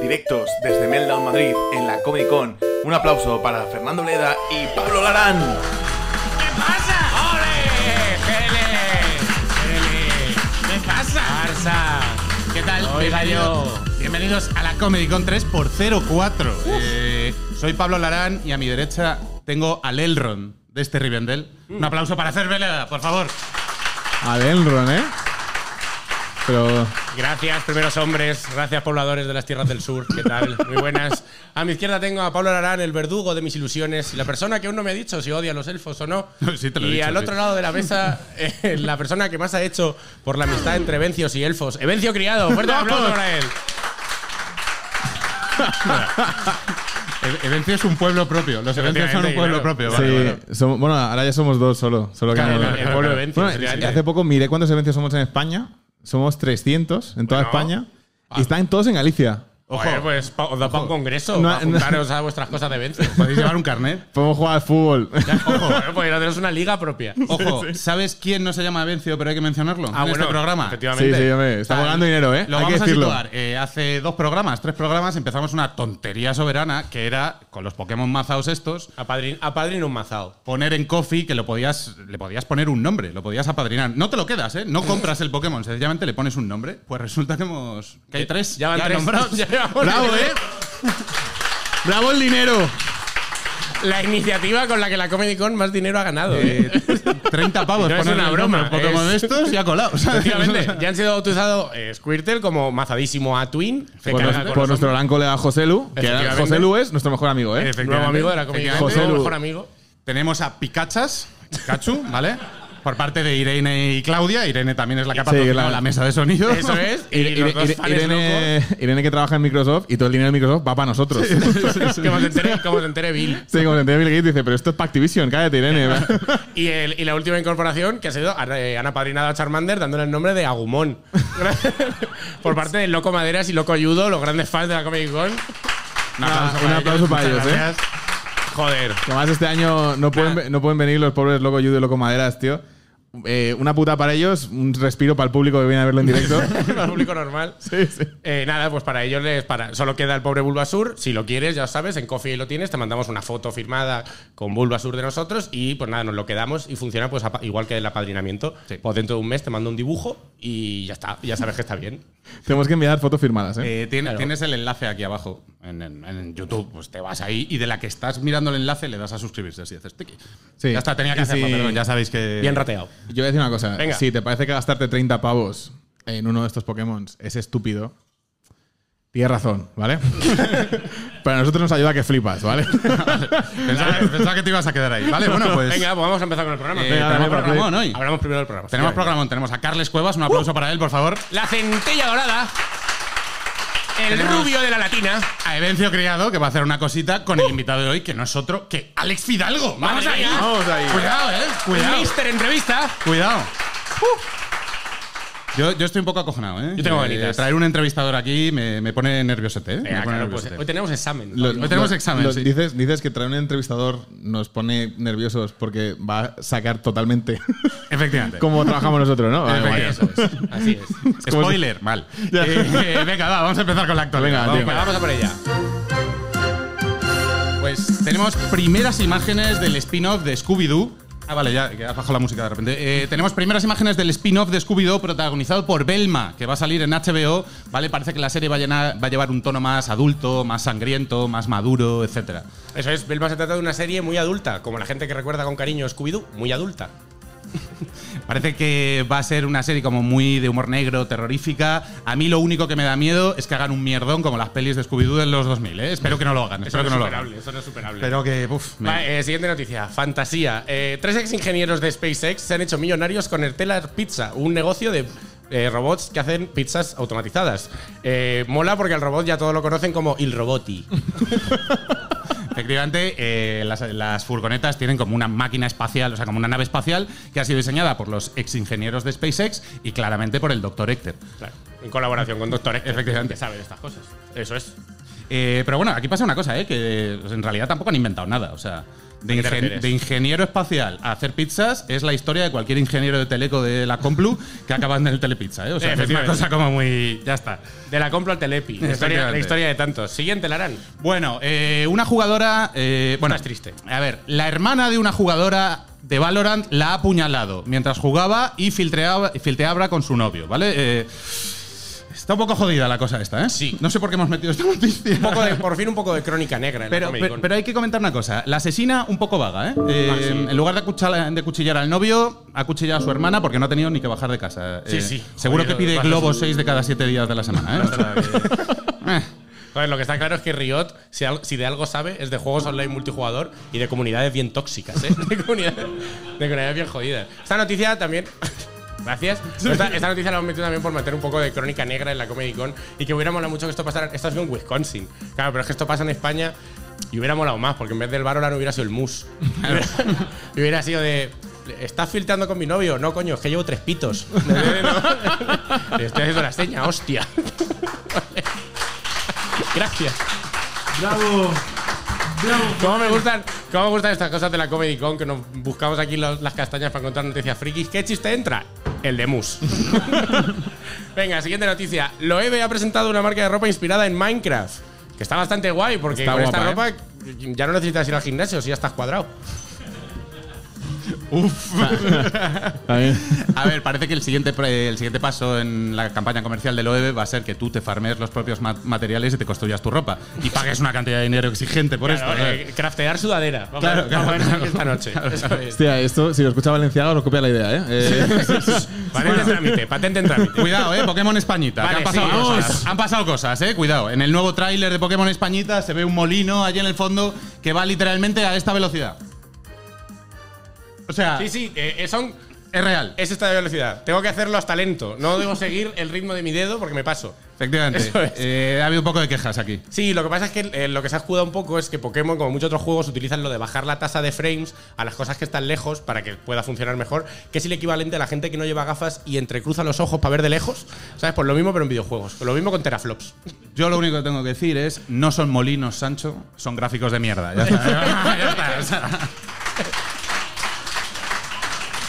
directos desde Meltdown Madrid en la Comic Con. Un aplauso para Fernando Leda y Pablo Larán. ¿Qué pasa? ¡Ole! ¡Gele! ¿Qué pasa? Barça. ¿Qué tal? Oiga Bienvenido- yo. Bienvenidos a la Comedy Con 3 por 04. Eh, soy Pablo Larán y a mi derecha tengo al Elrond de este Rivendell. Un aplauso para hacer velada, por favor. Al Elrond, ¿eh? Pero Gracias, primeros hombres. Gracias, pobladores de las tierras del sur. ¿Qué tal? Muy buenas. A mi izquierda tengo a Pablo Larán, el verdugo de mis ilusiones. Y la persona que aún no me ha dicho si odia a los elfos o no. Sí, te lo he y dicho, al sí. otro lado de la mesa, eh, la persona que más ha hecho por la amistad entre vencios y elfos. Evencio Criado. Fuerte aplauso para él. E- Evencio es un pueblo propio. Los Evencios son un pueblo claro. propio. sí, Vale, vale. somos- bueno, ahora ya somos dos solo. solo que Claro, no- el pueblo de Evencio, Bueno, hace poco miré cuántos eventos somos en España. Somos 300 en toda Bueno. España. Y están todos en Galicia. Ojo, pues pa- os da para un congreso. No, para no. a vuestras cosas de vencio. Podéis llevar un carnet. Podemos jugar al fútbol. Ojo, eh, pues tenemos una liga propia. Ojo, ¿sabes quién no se llama Evencio, pero hay que mencionarlo Ah, en bueno, este programa? sí, Efectivamente. sí, hombre. Estamos ganando dinero, ¿eh? Lo Hay que vamos a decirlo. situar. Eh, hace dos programas, tres programas, empezamos una tontería soberana que era, con los Pokémon mazaos estos, Apadrin, un mazao. poner en Coffee que lo podías, le podías poner un nombre, lo podías apadrinar. No te lo quedas, ¿eh? No compras el Pokémon, sencillamente le pones un nombre. Pues resulta que hemos. que hay tres. Ya van tres. nombrados. Ya Bravo, tres. ¿eh? ¡Bravo el dinero! La iniciativa con la que la Comedy Con más dinero ha ganado. Eh, 30 pavos No es una broma, un Pokémon es- de estos y ha colado. ¿sabes? Efectivamente, ya han sido bautizados eh, Squirtle como mazadísimo a Twin. Por, carga nos- con por los nuestro gran colega José Lu. Que Efectivamente. José Lu es nuestro mejor amigo, ¿eh? Nuevo amigo de la Comedy Con. Efectivamente. José nuevo Lu. mejor amigo. Tenemos a Picachas, Pikachu, ¿vale? Por parte de Irene y Claudia. Irene también es la que ha Sí, patrocinado claro. la mesa de sonido. Eso es. Y Ire- los dos Ire- fans Irene, Irene que trabaja en Microsoft y todo el dinero de Microsoft va para nosotros. locos. Como se entere, como se entere Bill. Sí, como se entiende Bill Gates dice, pero esto es para Activision, cállate, Irene. Y, el- y la última incorporación que ha sido eh, han apadrinado a Charmander dándole el nombre de Agumon. Por parte de Loco Maderas y Loco Ayudo, los grandes fans de la Comic Con. Un aplauso un para aplauso para muchas ellos, ¿eh? Joder. Además, este año no pueden, no pueden venir los pobres Loco Judo y Loco Maderas, tío. Eh, una puta para ellos, un respiro para el público que viene a verlo en directo. Para el público normal. sí, sí. Eh, nada, pues para ellos les para, solo queda el pobre Bulbasur. Si lo quieres, ya sabes, en Coffee lo tienes, te mandamos una foto firmada con Bulbasur de nosotros y pues nada, nos lo quedamos y funciona pues igual que el apadrinamiento. Pues dentro de un mes te mando un dibujo y ya está, ya sabes que está bien. Tenemos que enviar fotos firmadas, ¿eh? Eh, tiene- Claro. Tienes el enlace aquí abajo en, en- en YouTube. Pues te vas ahí y de la que estás mirando el enlace le das a suscribirse. Así haces tiki. Sí. Ya está, tenía que hacerlo, si- pero ya sabéis que. Bien rateado. Yo voy a decir una cosa. Venga. Si te parece que gastarte 30 pavos en uno de estos Pokémon es estúpido, tienes razón, ¿vale? Pero a nosotros nos ayuda a que flipas, ¿vale? Pensaba, pensaba que te ibas a quedar ahí. Vale, bueno, pues. Venga, pues vamos a empezar con el programa. eh, Venga, tenemos programón hoy. Hablamos primero del programa. Tenemos Efectivamente. programón. Tenemos a Carles Cuevas. Un aplauso para él, por favor. La centella dorada. El Tenemos- rubio de la latina. A Evencio Criado, que va a hacer una cosita con el invitado de hoy, que no es otro que Alex Fidalgo. Vamos ahí. Vamos ahí. Cuidado, eh. Cuidado. Mister Entrevista. Cuidado. Yo, yo estoy un poco acojonado, ¿eh? Yo tengo Eh. Traer un entrevistador aquí me, me pone nerviosete, ¿eh? Me pone claro, pues, hoy tenemos examen. Lo- Hoy tenemos lo- examen, lo- sí. dices, dices que traer un entrevistador nos pone nerviosos porque va a sacar totalmente Efectivamente. cómo trabajamos nosotros, ¿no? Vale, guay. Eso es. Así es. como Spoiler, mal. Eh, venga, va, vamos a empezar con la actualidad. Venga, Vamos tío. Vamos a por ella. Pues tenemos primeras imágenes del spin-off de Scooby-Doo. Ah, vale, ya, que has bajado la música de repente. Eh, tenemos primeras imágenes del spin-off de Scooby-Doo protagonizado por Belma, que va a salir en HBO. ¿Vale? Parece que la serie va a, llenar- va a llevar un tono más adulto, más sangriento, más maduro, etcétera. Eso es, Belma se trata de una serie muy adulta, como la gente que recuerda con cariño Scooby-Doo, muy adulta. Parece que va a ser una serie como muy de humor negro, terrorífica. A mí lo único que me da miedo es que hagan un mierdón como las pelis de Scooby-Doo de los 2000. ¿eh? Espero que no lo hagan. Eso espero no que es no lo hagan. superable, eso no es superable. Pero que, uff, me- Va, eh, siguiente noticia, fantasía. Eh, tres ex ingenieros de SpaceX se han hecho millonarios con el Telar Pizza, un negocio de eh, robots que hacen pizzas automatizadas. Eh, mola porque al robot ya todos lo conocen como Il Roboti. Efectivamente, eh, las, las furgonetas tienen como una máquina espacial, o sea, como una nave espacial que ha sido diseñada por los ex ingenieros de SpaceX y claramente por el Dr. Hector. Claro, en colaboración con Doctor Hector, Efectivamente. que sabe de estas cosas. Eso es. Eh, pero bueno, aquí pasa una cosa, ¿eh? que en realidad tampoco han inventado nada. O sea, de, ingen- ingeniero espacial a hacer pizzas es la historia de cualquier ingeniero de teleco de la Complu que acaba en el Telepizza. ¿eh? O sea, es una cosa como muy. Ya está. De la compra al Telepi. La historia, Efectivamente. la historia de tantos. Siguiente, Larán. Bueno, eh, una jugadora. eh, bueno, Estás triste. A ver, la hermana de una jugadora de Valorant la ha apuñalado mientras jugaba y filtreaba, y filtreaba con su novio, ¿vale? Eh, está un poco jodida la cosa esta, ¿eh? Sí. No sé por qué hemos metido esta noticia. Un poco de- por fin un poco de crónica negra en Pero, pero, pero hay que comentar una cosa. La asesina un poco vaga, ¿eh? Eh, Ah, sí. En lugar de, acuchar- de cuchillar al novio, ha cuchillado a su hermana porque no ha tenido ni que bajar de casa. Sí, Eh, sí. Seguro Joder, que pide es- 6 de cada 7 días de la semana, ¿eh? Eh. Joder, lo que está claro es que Riot, si, de algo sabe, es de juegos online multijugador y de comunidades bien tóxicas, ¿eh? De comunidades, de comunidades bien jodidas. Esta noticia también. Gracias. Esta, esta noticia la hemos metido también por meter un poco de crónica negra en la Comedy Con y que hubiera molado mucho que esto pasara. Esto ha sido en Wisconsin. Claro, pero es que esto pasa en España y hubiera molado más, porque en vez del Valorant hubiera sido el Mus. y hubiera sido de. ¿Estás filtrando con mi novio? No, coño, es que llevo tres pitos. Le estoy haciendo la seña, hostia. Gracias. ¡Bravo! ¿Cómo me gustan, cómo me gustan estas cosas de la Comedy Con que nos buscamos aquí los- las castañas para encontrar noticias frikis? ¿Qué chiste entra? El de Mus. Venga, siguiente noticia. Loewe ha presentado una marca de ropa inspirada en Minecraft. Que está bastante guay porque Está con esta ropa ya no necesitas ir al gimnasio si ya estás cuadrado. También. A ver, parece que el siguiente, el siguiente paso en la campaña comercial de Loewe va a ser que tú te farmes los propios ma- materiales y te construyas tu ropa. Y pagues una cantidad de dinero exigente por Claro, esto. eh, craftear sudadera. Vamos, Claro, a ver- vamos a claro, esta noche. Eso es. Hostia, esto, si lo escucha Valenciaga, nos copia la idea, ¿eh? Eh, Patente en trámite, patente en trámite. Cuidado, eh, Pokémon Españita. Vale, han, pasado sí, han pasado cosas, eh. Cuidado. En el nuevo tráiler de Pokémon Españita se ve un molino allí en el fondo que va literalmente a esta velocidad. O sea, Sí, sí, eh, eh, son. es real. Es esta velocidad. Tengo que hacerlo hasta lento. No debo seguir el ritmo de mi dedo porque me paso. Efectivamente. Eso es. Eh, ha habido un poco de quejas aquí. Sí, lo que pasa es que eh, lo que se ha escudado un poco es que Pokémon, como muchos otros juegos, utilizan lo de bajar la tasa de frames a las cosas que están lejos para que pueda funcionar mejor, que es el equivalente a la gente que no lleva gafas y entrecruza los ojos para ver de lejos. ¿Sabes? Pues lo mismo, pero en videojuegos. Lo mismo con teraflops. Yo lo único que tengo que decir es, no son molinos, Sancho, son gráficos de mierda. Ya está. Ya está, o sea.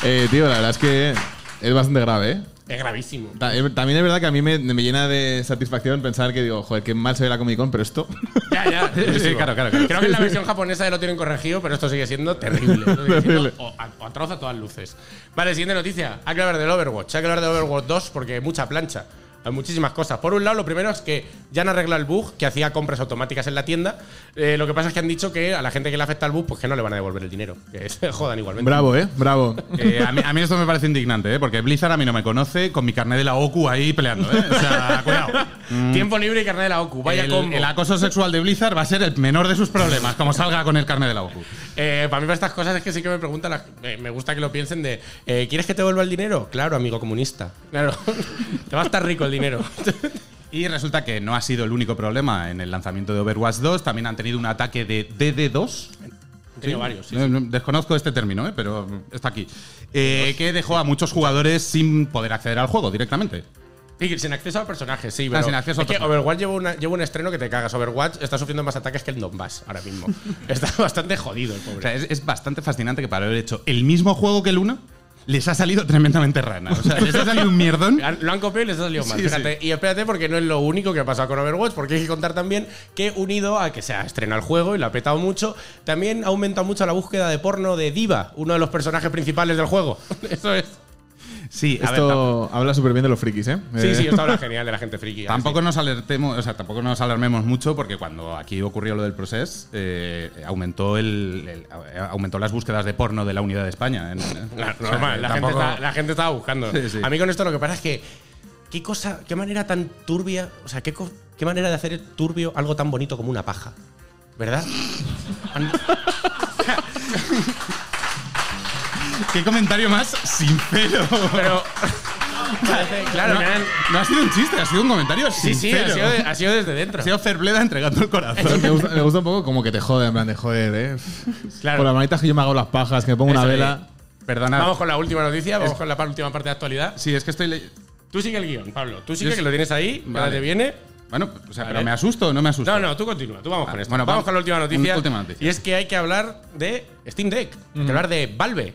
Eh, tío, la verdad es que es bastante grave, ¿eh? Es gravísimo. Ta- eh, También es verdad que a mí me, me llena de satisfacción pensar que digo, joder, qué mal se ve la Comic Con, pero esto. Ya, ya. Sí, claro, claro, claro. Creo que en la versión japonesa ya lo tienen corregido, pero esto sigue siendo terrible. Esto sigue siendo o- a- o atroz a todas luces. Vale, siguiente noticia. Hay que hablar del Overwatch. Hay que hablar de Overwatch 2 porque mucha plancha. Hay muchísimas cosas. Por un lado, lo primero es que ya han arreglado el bug que hacía compras automáticas en la tienda. Eh, lo que pasa es que han dicho que a la gente que le afecta el bug, pues que no le van a devolver el dinero. Que se jodan igualmente. Bravo, ¿eh? Bravo. Eh, a, mí, a mí esto me parece indignante, ¿eh? porque Blizzard a mí no me conoce con mi carnet de la OCU ahí peleando. ¿eh? O sea, cuidado. Tiempo libre y carnet de la OCU. Vaya el, combo. el acoso sexual de Blizzard va a ser el menor de sus problemas, como salga con el carnet de la OCU. Eh, para mí, para estas cosas es que sí que me preguntan. la- eh, me gusta que lo piensen de. eh, ¿Quieres que te devuelva el dinero? Claro, amigo comunista. Claro. te va a estar rico el dinero. Y resulta que no ha sido el único problema en el lanzamiento de Overwatch 2. También han tenido un ataque de DD2. He tenido varios, sí, No, no, Desconozco este término, ¿eh? pero está aquí. Eh, que dejó a muchos jugadores sin poder acceder al juego directamente. Sí, sin acceso al personaje, sí. Ah, Pero sin acceso es al que personaje. Overwatch lleva, una- lleva un estreno que te cagas. Overwatch está sufriendo más ataques que el Donbass ahora mismo. está bastante jodido el O pobre. sea, es, es bastante fascinante que para haber hecho el mismo juego que el 1, les ha salido tremendamente rana. O sea, les ha salido un mierdón. Lo han copiado y les ha salido mal. Sí, Fíjate. Y espérate, porque no es lo único que ha pasado con Overwatch, porque hay que contar también que unido a que se ha estrenado el juego y lo ha petado mucho, también ha aumentado mucho la búsqueda de porno de Diva, uno de los personajes principales del juego. Eso es. Sí, a ver, Esto habla súper bien de los frikis, ¿eh? Sí, Eh, sí, esto habla genial de la gente friki. Tampoco nos alertemos, o sea, tampoco nos alarmemos mucho porque cuando aquí ocurrió lo del proceso, eh, aumentó el, el- eh, aumentó las búsquedas de porno de la unidad de España. En- Claro, o sea, normal, la, gente tampoco- está- la gente estaba buscando. Sí, sí. A mí con esto lo que pasa es que. ¿Qué cosa, qué manera tan turbia, o sea, qué, qué manera de hacer turbio algo tan bonito como una paja? ¿Verdad? ¿Qué comentario más sincero? Pero. claro, no, no ha sido un chiste, ha sido un comentario Sí, sí, sincero. ha sido, ha sido desde dentro. Ha sido Ferbleda entregando el corazón. me, gusta, me gusta un poco como que te jode, en plan de joder, ¿eh? Claro. Por las manitas que yo me hago las pajas, que me pongo una vela. Perdona. Vamos con la última noticia, vamos con la última parte de actualidad. Sí, es que estoy. Tú sigue el guion, Pablo. Tú sigue Yo que sí. lo tienes ahí, Vale. te viene. Bueno, o sea, pero me asusto o no me asusto. No, no, tú continúa, tú vamos con esto. bueno, vamos vamos- con la última noticia. última noticia. Y es que hay que hablar de Steam Deck. Hay que hablar de Valve.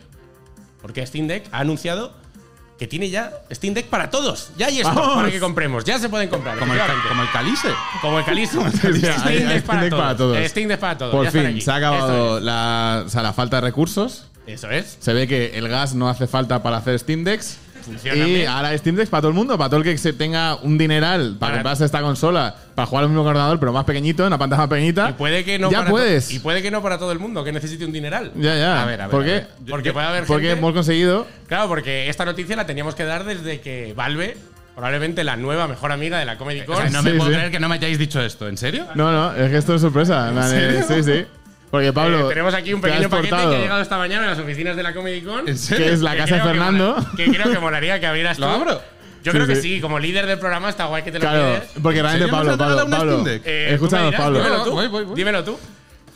Porque Steam Deck ha anunciado que tiene ya Steam Deck para todos. Ya hay esto para que compremos. Ya se pueden comprar. Como el, como el Calice. Como el decía, Steam Deck para para todos. Steam Deck para todos. Por ya fin, aquí. se ha acabado Eso la, o sea, la falta de recursos. es. Eso es. Se ve que el gas no hace falta para hacer Steam Decks. Funcionan y bien. ahora Steam Decks para todo el mundo, para todo el que se tenga un dineral para Para- comprarse esta consola, para jugar al mismo ordenador, pero más pequeñito, en una pantalla más pequeñita. Y puede que no ya para puedes. Y puede que no para todo el mundo, que necesite un dineral. ya, ya. A ver, a ver, ¿Por a qué? ver. Porque puede haber Porque gente- hemos conseguido. Claro, porque esta noticia la teníamos que dar desde que Valve, probablemente la nueva mejor amiga de la Comedy O Con, sea, no me Sí, puedo sí. creer que no me hayáis dicho esto. ¿En serio? No, no, es que esto es sorpresa. en Sí, sí. Porque Pablo. Eh, tenemos aquí un pequeño paquete portado, que ha llegado esta mañana a las oficinas de la Comedy Con. ¿En serio? Que es la que casa de que Fernando. mola- Que, creo que molaría que abrieras ¿Lo tú. abro? Yo Sí, creo que sí. sí, como líder del programa está guay que te lo Claro, quedes. porque realmente Pablo, Pablo, Pablo. Eh, Escúchanos, dirás, Pablo. Dímelo tú. Voy, voy, voy. Dímelo tú.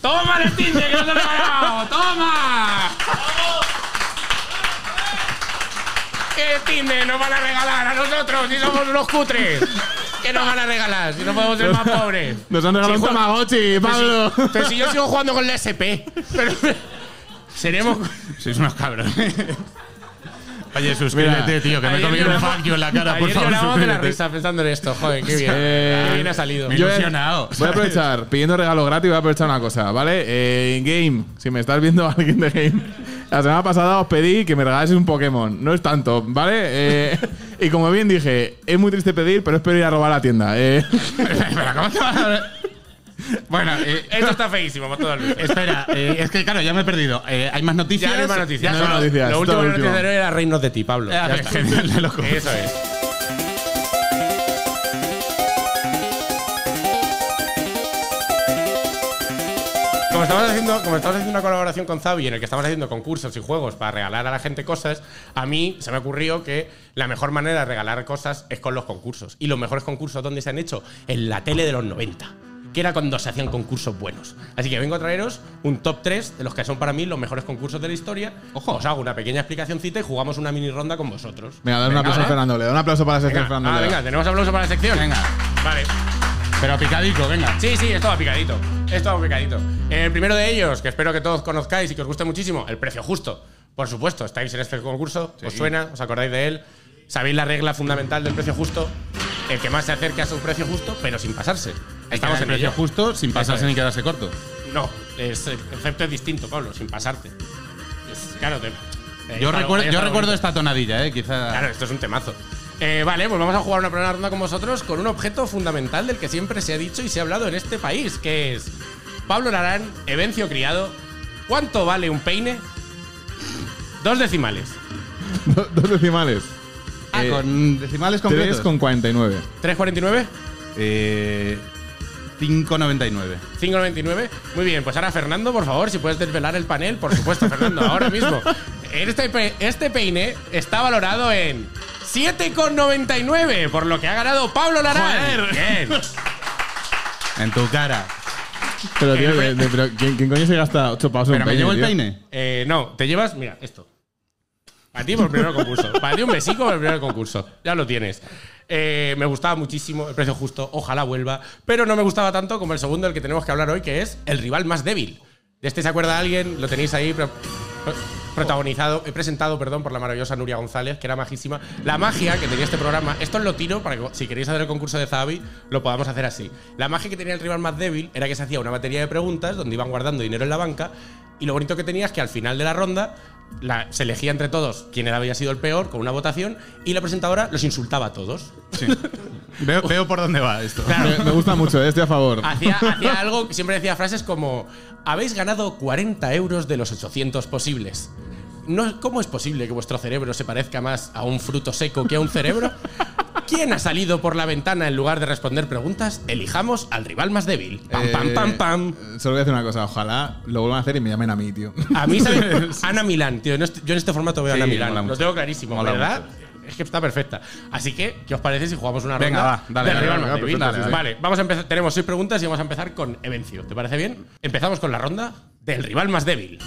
¡Toma el Steam Deck, que no te lo he regalado! ¡Toma! ¿Qué Steam Deck nos van a regalar a nosotros si somos unos cutres? ¿Qué nos van a regalar si no podemos ser más pobres? Nos han regalado un Tamagotchi, Pablo. Pero si, pero si yo sigo jugando con la SP. Pero, seremos. Sois unos cabrones. Oye, suscríbete, Mira, tío, que me he comido un fuck en la cara, por ayer favor. llorábamos de la risa pensando en esto. Joder, qué bien. Eh, qué bien ha salido. Me he Yo- ilusionado. Voy a aprovechar, pidiendo regalo gratis, voy a aprovechar una cosa, ¿vale? Eh, Game, si me estás viendo alguien de Game, la semana pasada os pedí que me regalaseis un Pokémon. No es tanto, ¿vale? Eh, y como bien dije, es muy triste pedir, pero espero ir a robar la tienda. Eh, Espera, ¿cómo te vas a.? Bueno, eh, Esto está feísimo, todo el mundo. espera, eh, es que claro, ya me he perdido. Eh, ¿Hay más noticias? Ya no hay más noticias. No hay más Solo- noticias, Lo último que noticias era reinos de ti, Pablo. Ah, Ya está. genial, de loco. Eso es. Como estamos, haciendo, como estamos haciendo una colaboración con Zavi en el que estamos haciendo concursos y juegos para regalar a la gente cosas, a mí se me ocurrió que la mejor manera de regalar cosas es con los concursos. Y los mejores concursos, ¿dónde se han hecho? En la tele de los 90. Que era cuando se hacían concursos buenos. Así que vengo a traeros un top 3 de los que son para mí los mejores concursos de la historia. Ojo. Os hago una pequeña explicacióncita y jugamos una mini ronda con vosotros. venga, dale un Venga, aplauso a ¿vale? Fernando Leo. Un aplauso para la sección Venga, Fernando ah, Leo. venga, tenemos aplauso para la sección. Venga. Vale. Pero picadico, venga. Sí, sí, esto va picadito. Esto va picadito. El primero de ellos, que espero que todos conozcáis y que os guste muchísimo, el precio justo. Por supuesto, estáis en este concurso, os suena, os acordáis de él. Sabéis la regla fundamental del precio justo. El que más se acerque a su precio justo, pero sin pasarse. Estamos el en precio ello. justo sin pasarse es. ni quedarse corto. No, es, el concepto es distinto, Pablo, sin pasarte. Es- claro, te- eh, Yo, recuerdo, yo recuerdo esta tonadilla, ¿eh? Quizá. Claro, esto es un temazo. Eh, vale, pues vamos a jugar una primera ronda con vosotros con un objeto fundamental del que siempre se ha dicho y se ha hablado en este país, que es Pablo Larán, Evencio Criado. ¿Cuánto vale un peine? Dos decimales. Do- Dos decimales. Ah, Eh, con decimales completos. 3 con 49. ¿3,49? Eh, 5,99. 5,99. Muy bien, pues ahora Fernando, por favor, si puedes desvelar el panel, por supuesto, Fernando, ahora mismo. Este, pe- este peine está valorado en 7,99, por lo que ha ganado Pablo Larán. Bien. En tu cara. Pero, tío, de- de- pero ¿quién, quién coño se gasta 8 pavos en Pero un me llevo el tío? peine. Eh, no, te llevas, mira, esto. Para ti por el primer concurso. Para ti un besico por el primer concurso. Ya lo tienes. Eh, me gustaba muchísimo, el precio justo, ojalá vuelva. Pero no me gustaba tanto como el segundo del que tenemos que hablar hoy, que es el rival más débil. ¿De este se acuerda alguien? Lo tenéis ahí pro- protagonizado, he presentado, perdón, por la maravillosa Nuria González, que era majísima. La magia que tenía este programa, esto os lo tiro para que si queréis hacer el concurso de Zavi, lo podamos hacer así. La magia que tenía el rival más débil era que se hacía una batería de preguntas donde iban guardando dinero en la banca y lo bonito que tenía es que al final de la ronda la- se elegía entre todos quién había sido el peor con una votación y la presentadora los insultaba a todos. Veo, veo por dónde va esto. Me, me gusta mucho, eh, estoy a favor. Hacía, hacía algo, siempre decía frases como: Habéis ganado 40 euros de los 800 posibles. No, ¿Cómo es posible que vuestro cerebro se parezca más a un fruto seco que a un cerebro? ¿Quién ha salido por la ventana en lugar de responder preguntas? Elijamos al rival más débil. Pam, pam, Eh, pam, pam. Solo voy a decir una cosa, ojalá lo vuelvan a hacer y me llamen a mí, tío. A mí, ¿sabes? Ana Milán, tío. este- Yo en este formato veo a Sí, Ana Milán. Lo mucho. tengo clarísimo, Mola ¿verdad? Es que está perfecta. Así que, ¿qué os parece si jugamos una Venga, ronda va, dale, dale, rival venga, más débil? sí. Vale, vamos a empezar. Tenemos seis preguntas y vamos a empezar con Evencio. ¿Te parece bien? Empezamos con la ronda del rival más débil.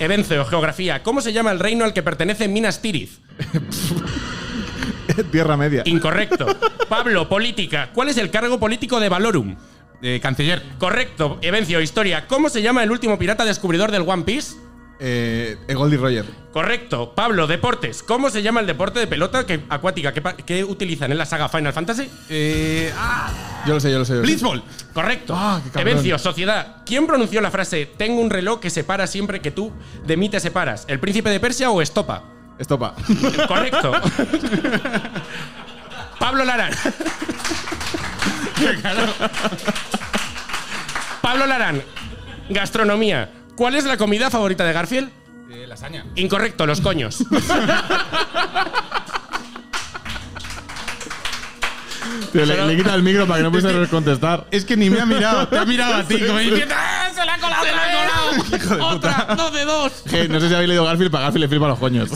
Evencio, geografía. ¿Cómo se llama el reino al que pertenece Minas Tirith? Tierra Media. Incorrecto. Pablo, política. ¿Cuál es el cargo político de Valorum? Eh, canciller. Correcto. Evencio, historia. ¿Cómo se llama el último pirata descubridor del One Piece? Eh, Goldie Roger. Correcto. Pablo, deportes. ¿Cómo se llama el deporte de pelota que, acuática que, utilizan en la saga Final Fantasy? Eh, ah, Yo lo sé, yo lo sé. yo sé. Blitzball. Correcto. Ah. Evencio, sociedad. ¿Quién pronunció la frase Tengo un reloj que se para siempre que tú de mí te separas? ¿El príncipe de Persia o Estopa? Estopa. Correcto. Pablo Larán. Pablo Larán. Gastronomía. ¿Cuál es la comida favorita de Garfield? Eh, lasaña. Incorrecto, los coños. Tío, le, le quita el micro para que no puedas contestar. Es que ni me ha mirado, te ha mirado a ti como diciendo, ¡Ah, ¡Se la ha colado! ¡Se la ha colado! ¡Otra! ¡Dos de dos! Que no sé si habéis leído Garfield, para Garfield le flipan los coños.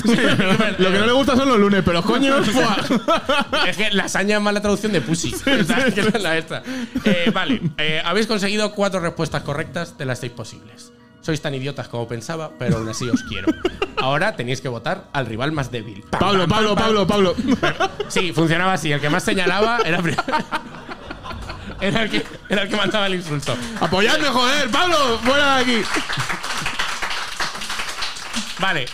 Lo que no le gusta son los lunes, pero los coños. Es que lasaña es más la traducción de pussy. ¿sabes? Que es la esta. Eh, vale, eh, habéis conseguido cuatro respuestas correctas de las seis posibles. Sois tan idiotas como pensaba, pero aún así os quiero. Ahora tenéis que votar al rival más débil. Pam, Pablo, pam, pam, Pablo, pam. Pablo, Pablo. Sí, funcionaba así. El que más señalaba era, era, el, que, era el que mandaba el insulto. Apoyadme, joder, Pablo, fuera de aquí. Vale.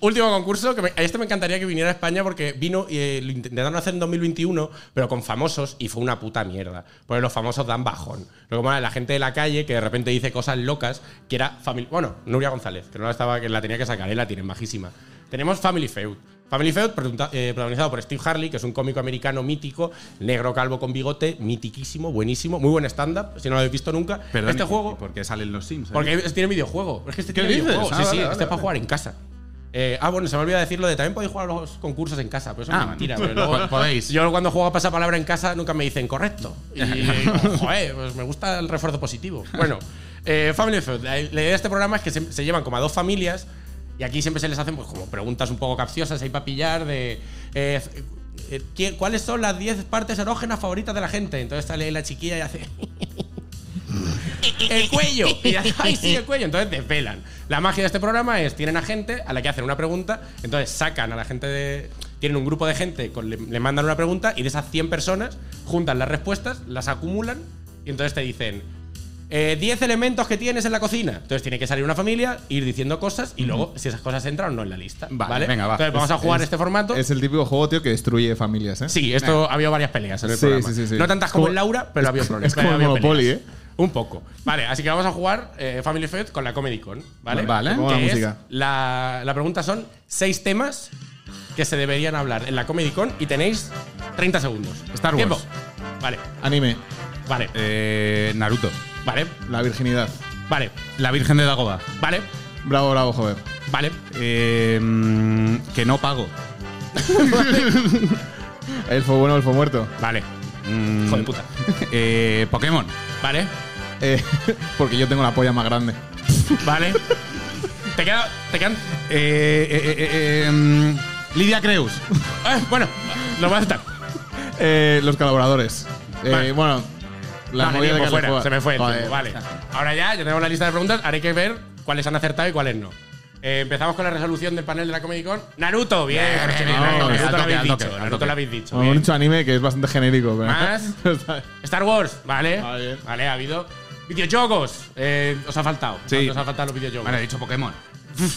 Último concurso, que me- a este me encantaría que viniera a España porque vino y eh, lo intentaron hacer en 2021, pero con famosos y fue una puta mierda. Porque los famosos dan bajón. Lo que mola la gente de la calle que de repente dice cosas locas, que era familia. Bueno, Nuria González, que no la estaba, que la tenía que sacar, él la tiene majísima. Tenemos Family Feud. Family Feud, eh, protagonizado por Steve Harley, que es un cómico americano mítico, negro calvo con bigote, mitiquísimo, buenísimo, muy buen stand-up, si no lo habéis visto nunca. Perdón, este ¿y- juego. ¿Por qué salen los Sims? ahí? Porque tiene videojuego. Es que este ¿Qué tiene videojuego. Ah, sí, vale, sí, vale, este es para jugar en casa. Eh, ah, bueno, se me olvidó decirlo de también podéis jugar los concursos en casa, pero eso Ah, es mentira. pero luego- Podéis. Yo cuando juego a pasapalabra en casa nunca me dicen correcto. Y joder, pues me gusta el refuerzo positivo. Bueno, eh, Family Feud. La idea de este programa es que se, se llevan como a dos familias y aquí siempre se les hacen pues, como preguntas un poco capciosas ahí para pillar de. eh, eh, ¿quién- ¿Cuáles son las 10 partes erógenas favoritas de la gente? Entonces sale la chiquilla y hace. el cuello. Y ay, sí, el cuello. Entonces desvelan. La magia de este programa es: tienen a gente a la que hacen una pregunta, entonces sacan a la gente de. Tienen un grupo de gente, con- le, le mandan una pregunta y de esas 100 personas juntan las respuestas, las acumulan y entonces te dicen. eh, 10 elementos que tienes en la cocina. Entonces tiene que salir una familia, ir diciendo cosas y luego si esas cosas entran o no en la lista. Vale, Vale, venga, va. Entonces vamos a jugar este formato. Es el típico juego, tío, que destruye familias, ¿eh? Sí, esto ha habido varias peleas en el Sí, programa. sí, sí, sí. No tantas como Como- en Laura, pero había problemas. es como Monopoly, peleas. ¿eh? Un poco. Vale, así que vamos a jugar eh, Family Feud con la Comedy Con, ¿vale? Vale. Que es música. La, la pregunta son seis temas que se deberían hablar en la Comedy Con y tenéis 30 segundos. Star Wars. Tiempo. Vale, Anime, vale, Eh, Naruto. vale, la virginidad. vale, La Virgen de Dagoba. vale, Bravo, bravo, joder. vale. Eh, mm, que no pago. Elfo bueno, elfo muerto. Vale. Mm, Hijo de puta. eh, Pokémon. Vale, Eh, porque yo tengo la polla más grande. vale. te queda, te quedan. Eh, eh, mm, Lidia Creus. eh, bueno, lo voy a aceptar. Eh, los colaboradores. Eh, Vale. Bueno, la vale, movida de tiempo fuera, se me fue el Joder. tiempo, Vale. Ahora ya, ya tenemos la lista de preguntas. Haré que ver cuáles han acertado y cuáles no. Eh, empezamos con la resolución del panel de la Comic Con. Naruto, bien. Naruto, bien, Naruto al lo habéis toque, dicho. al Naruto toque. lo habéis dicho. Bueno, bien. hemos dicho anime que es bastante genérico. Pero Más. Star Wars, vale. Ah, bien. Vale, ha habido. Videojuegos. Eh, os ha faltado. Sí. Os ha faltado los videojuegos. Vale, he dicho Pokémon.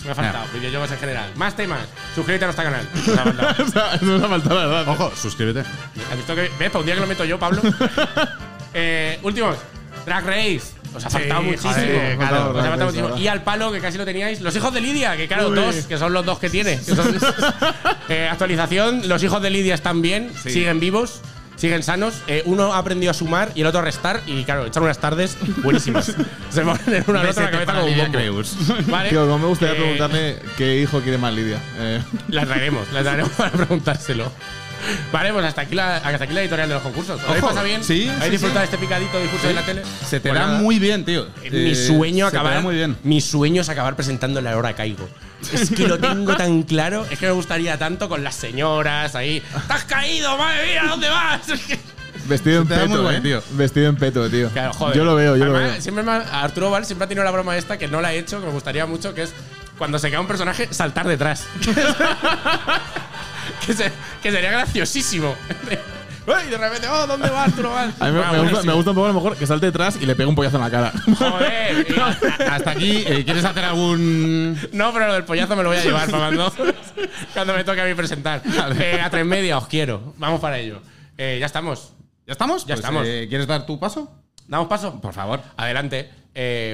Me ha faltado. Videojuegos en general. Más temas. Suscríbete a nuestro canal. Os ha faltado. O sea, Eso nos ha faltado, la verdad. Ojo, suscríbete. ¿Has visto que.? ¿Ves? Para un día que lo meto yo, Pablo. eh, últimos. Drag Race. Os ha faltado muchísimo. joder, Claro, claro, os ha Drag faltado Race, muchísimo. verdad. Y al palo, que casi lo teníais. Los hijos de Lidia, que claro, Uy. dos, que son los dos que tiene. que son- Eh, actualización. Los hijos de Lidia están bien, Sí. siguen vivos. Siguen sanos, Eh, uno ha aprendido a sumar y el otro a restar y claro, echan unas tardes buenísimas. Se ponen una al otra la cabeza como un bombo. Creus. ¿Vale? Tío, como me gustaría Eh, preguntarle qué hijo quiere más Lidia. Eh, La traeremos, la traeremos para preguntárselo. Vale, pues hasta aquí la, hasta aquí la editorial de los concursos. ¿Os habéis pasado bien? sí, ¿Habéis sí, disfrutado sí. de este picadito discurso de la tele? Se te Pues da nada. muy bien, tío. Mi Eh, sueño te acabar. muy bien. Mi sueño es acabar presentando la hora caigo. Es que lo tengo tan claro. Es que me gustaría tanto con las señoras ahí. ¡Te has caído! ¡Madre mía! ¿Dónde vas? Vestido en peto, guay, eh. tío. Vestido en peto, tío. Claro, joder. Yo lo veo, yo lo Además, veo. Siempre me ha- Arturo Val siempre ha tenido la broma esta que no la he hecho, que me gustaría mucho, que es cuando se queda un personaje, saltar detrás. que, se- que sería graciosísimo. ¡Ay! De repente, ¡oh! ¿Dónde vas? ¿Tú no vas? A mí me, Ah, me gusta, buenísimo. me gusta un poco a lo mejor que salte detrás y le pegue un pollazo en la cara. Joder. y- Hasta aquí, eh, ¿quieres hacer algún. No, pero lo del pollazo me lo voy a llevar cuando, me toque a mí presentar. Eh, a tres media os quiero. Vamos para ello. Eh, ya estamos. ¿Ya estamos? Ya Pues, estamos. ¿Quieres dar tu paso? ¿Damos paso? Por favor. Adelante.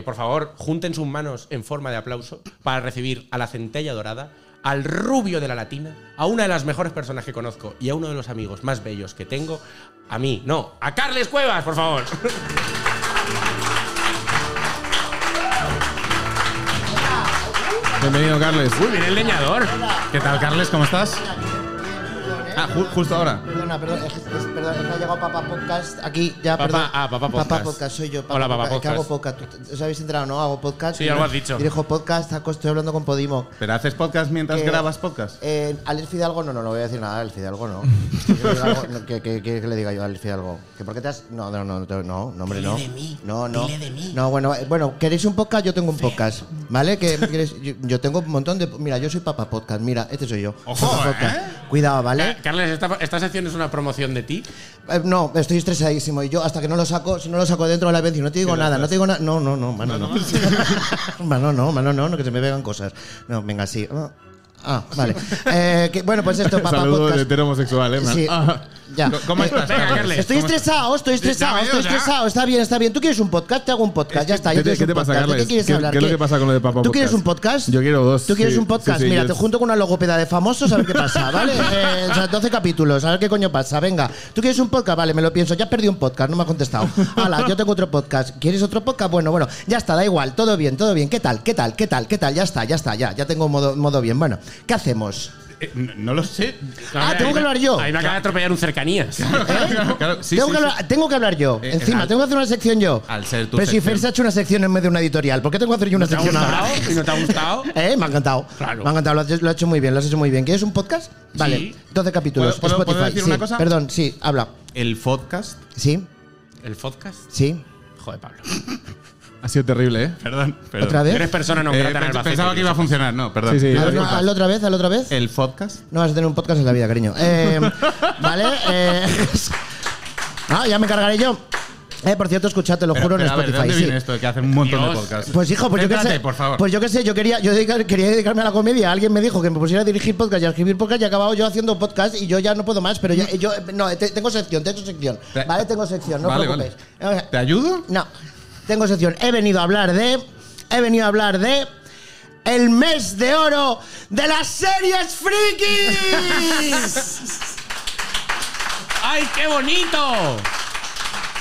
Por favor, junten sus manos en forma de aplauso para recibir a la centella dorada, al rubio de la latina, a una de las mejores personas que conozco y a uno de los amigos más bellos que tengo. A mí, no, a Carles Cuevas, por favor. Bienvenido, Carles. Uy, viene el leñador. ¿Qué tal, Carles? ¿Cómo estás? Ah, ju- justo ahora. Perdona, perdona, es, es- perdona, es que ha llegado Papá Podcast aquí, ya, Papá- perdón. ah, Papá Papá Podcast. Podcast, soy yo. Hola, Papá Es que hago Podcast. podcast. ¿Tú- ¿Os habéis enterado, no? Hago podcast. Sí, algo has dicho. Dirijo podcast, estoy hablando con Podimo. ¿Pero haces podcast mientras Que- grabas podcast? Eh, Alex Fidalgo, no, no, no voy a decir nada, Alex Fidalgo no. Algo- no, que, que- que- que le diga yo a Alex Fidalgo. ¿Que ¿Por qué te has.? No, no, no, no, no, no, hombre, no. Dile de mí, No, no. dile de mí. No, bueno, eh, bueno, ¿queréis un podcast? Yo tengo un podcast. ¿Vale? Que, queréis? yo, yo tengo un montón de. Mira, yo soy Papá Podcast. Mira, este soy yo. Ojo, Papá ¿eh? Cuidado, ¿vale? Eh, Carles, esta, esta sección es una promoción de ti. Eh, no, estoy estresadísimo. Y yo, hasta que no lo saco, si no lo saco dentro de la vez y no te digo nada, no te digo nada. No, no, no, mano, no. Mano, no, mano, no, no, que se me pegan cosas. No, venga, sí. Ah, Ah, vale. Eh, que- bueno, pues esto, papá Saludo podcast. de hetero homosexual, ¿eh? man? Sí. Ah. Ya. ¿Cómo estás, Venga, Carles? Carles. Estoy estresado, estoy estresado, Ya estoy ya. estresado. Está bien, está bien. ¿Tú quieres un podcast? Te hago un podcast. Ya está. yo ¿Qué te, qué un pasa, podcast. ¿De Carles? qué quieres ¿Qué, hablar? qué es lo que pasa con lo de Papá ¿Tú quieres un podcast? Yo quiero dos. ¿Tú quieres sí, un podcast? sí, sí, Mira, yo- te junto con una logopeda de famosos a ver qué pasa, ¿vale? Eh, o sea, 12 capítulos, a ver qué coño pasa. Venga, ¿tú quieres un podcast? Vale, me lo pienso. Ya perdí un podcast, no me ha contestado. Hala, yo tengo otro podcast. ¿Quieres otro podcast? Bueno, bueno, ya está, da igual. Todo bien, todo bien. ¿Qué tal? ¿Qué tal? ¿Qué tal? ¿Qué tal? Ya está, ya está, ya. Ya tengo modo, modo bien. Bueno, ¿qué hacemos? Eh, no, no lo sé. Ah, tengo que hablar yo. Ahí me acaba de atropellar un cercanías. Claro, claro, sí, tengo, sí, que sí. hablar, tengo que hablar yo. Eh, Encima, al- tengo que hacer una sección yo. al ser tu Pero si. Fer se ha hecho una sección en vez de una editorial, ¿por qué tengo que hacer yo una ¿Te ha sección ahora? ¿Y no te ha gustado? Eh, me ha encantado. Claro. Me ha encantado, lo has, lo has hecho muy bien, lo has hecho muy bien. ¿Quieres un podcast? Vale, 12 capítulos. ¿Puedo- puedo- Spotify. puedo decir sí. una cosa? Perdón, sí, habla. El podcast. Sí, ¿El podcast? sí. Joder, Pablo. Ha sido terrible, ¿eh? Perdón, perdón. ¿Otra vez? Eres persona no Eh, grata en el pens- Albacete, pensaba que iba a funcionar, no, perdón. Sí, sí. Haz- ¿qué Hazlo otra vez, hazlo otra vez. El podcast. No vas a tener un podcast en la vida, cariño. Eh, vale. Eh, ah, ya me cargaré yo. Eh, por cierto, escuchad, te lo Pero, juro pero, en a ver, ¿de Spotify. dónde sí. viene esto de que hacen un montón Dios. de podcasts? Pues hijo, pues yo qué sé. por favor. Pues yo qué sé, yo quería, yo dedicar- quería dedicarme a la comedia. Alguien me dijo que me pusiera a dirigir podcast y a escribir podcast y he acabado yo haciendo podcast y yo ya no puedo más, pero ya- yo no, te- tengo sección, tengo sección. Te- Vale, tengo sección, no os Vale, preocupéis. ¿Te ayudo? No, tengo sección. He venido a hablar de. He venido a hablar de. El mes de oro de las series frikis. ¡Ay, qué bonito!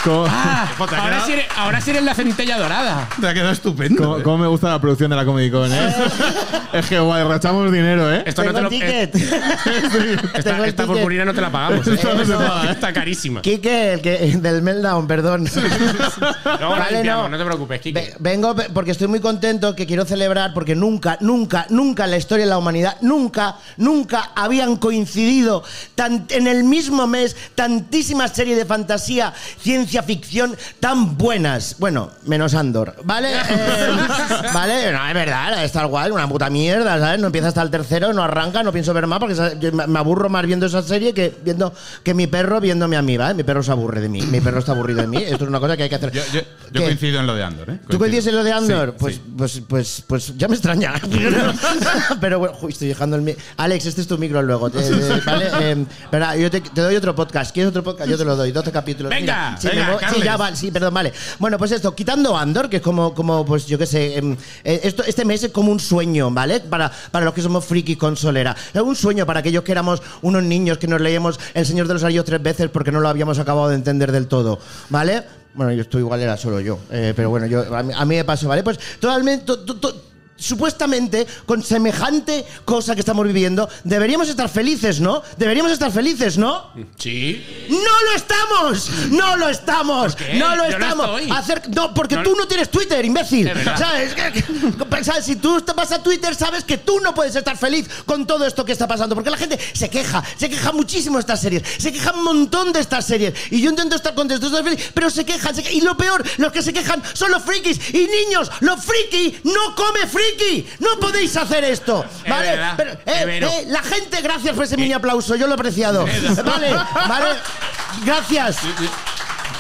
¿Cómo, Ah, Jota, ¿te ha ahora, sí eres, ahora sí eres la centella dorada. Te ha quedado estupendo. cómo- cómo me gusta la producción de la Comic Con, eh? es que guay, derrochamos dinero, ¿eh? Esto no te lo. eh, ticket. Tengo esta esta purpurina no te la pagamos. ¿eh? Esto no se paga, ¿eh? Está carísima. Quique, el que, del Meltdown, perdón. Vale, no. no te preocupes, Kike. Ve- Vengo porque estoy muy contento, que quiero celebrar, porque nunca, nunca, nunca en la historia de la humanidad, nunca, nunca habían coincidido tan, en el mismo mes tantísimas series de fantasía, ciencia ficción tan buenas. Bueno, menos Andor, ¿vale? Eh, ¿Vale? No, es verdad, Star Wars, una puta mierda, ¿sabes? No empieza hasta el tercero, no arranca, no pienso ver más, porque me aburro más viendo esa serie que viendo que mi perro viéndome a mí, ¿vale? Mi perro se aburre de mí, mi perro está aburrido de mí. Esto es una cosa que hay que hacer. Yo, yo- yo ¿Qué? coincido en lo de Andor, ¿eh? ¿Tú coincides en lo de Andor? Sí, pues, sí. pues, pues, pues ya me extraña. Pero bueno, uy, estoy dejando el Alex, este es tu micro luego. ¿vale? Eh, espera, yo te, te doy otro podcast. ¿Quieres otro podcast? Yo te lo doy, 12 capítulos. Venga, sí, venga, sí, ya vale, sí, perdón, vale. Bueno, pues esto, quitando Andor, que es como, como pues yo qué sé, em, eh, esto, este mes es como un sueño, ¿vale? Para, para los que somos friki consolera. Es un sueño para aquellos que éramos unos niños que nos leíamos El Señor de los Anillos tres veces porque no lo habíamos acabado de entender del todo, ¿vale? Bueno, yo esto igual era solo yo, eh, pero bueno, yo, a, mí, a mí me pasó, ¿vale? Pues totalmente, to- to- to- supuestamente, con semejante cosa que estamos viviendo, deberíamos estar felices, ¿no? Deberíamos estar felices, ¿no? Sí. ¡No lo estamos! ¡No lo estamos! ¿Por qué? ¡No lo Yo no estamos! estoy. Hacer, no, porque No- tú no tienes Twitter, imbécil. ¿Sabes? ¿Sabes? Si tú vas a Twitter, sabes que tú no puedes estar feliz con todo esto que está pasando. Porque la gente se queja, se queja muchísimo de estas series, se queja un montón de estas series. Y yo intento estar contento, estar feliz, pero se quejan, se quejan. Y lo peor, los que se quejan son los frikis. Y niños, los friki no come friki. Friki! ¡No podéis hacer esto! Es ¿Vale? Pero, eh, eh, la gente, gracias por ese mini aplauso, yo lo he apreciado. Vale, vale. Gracias.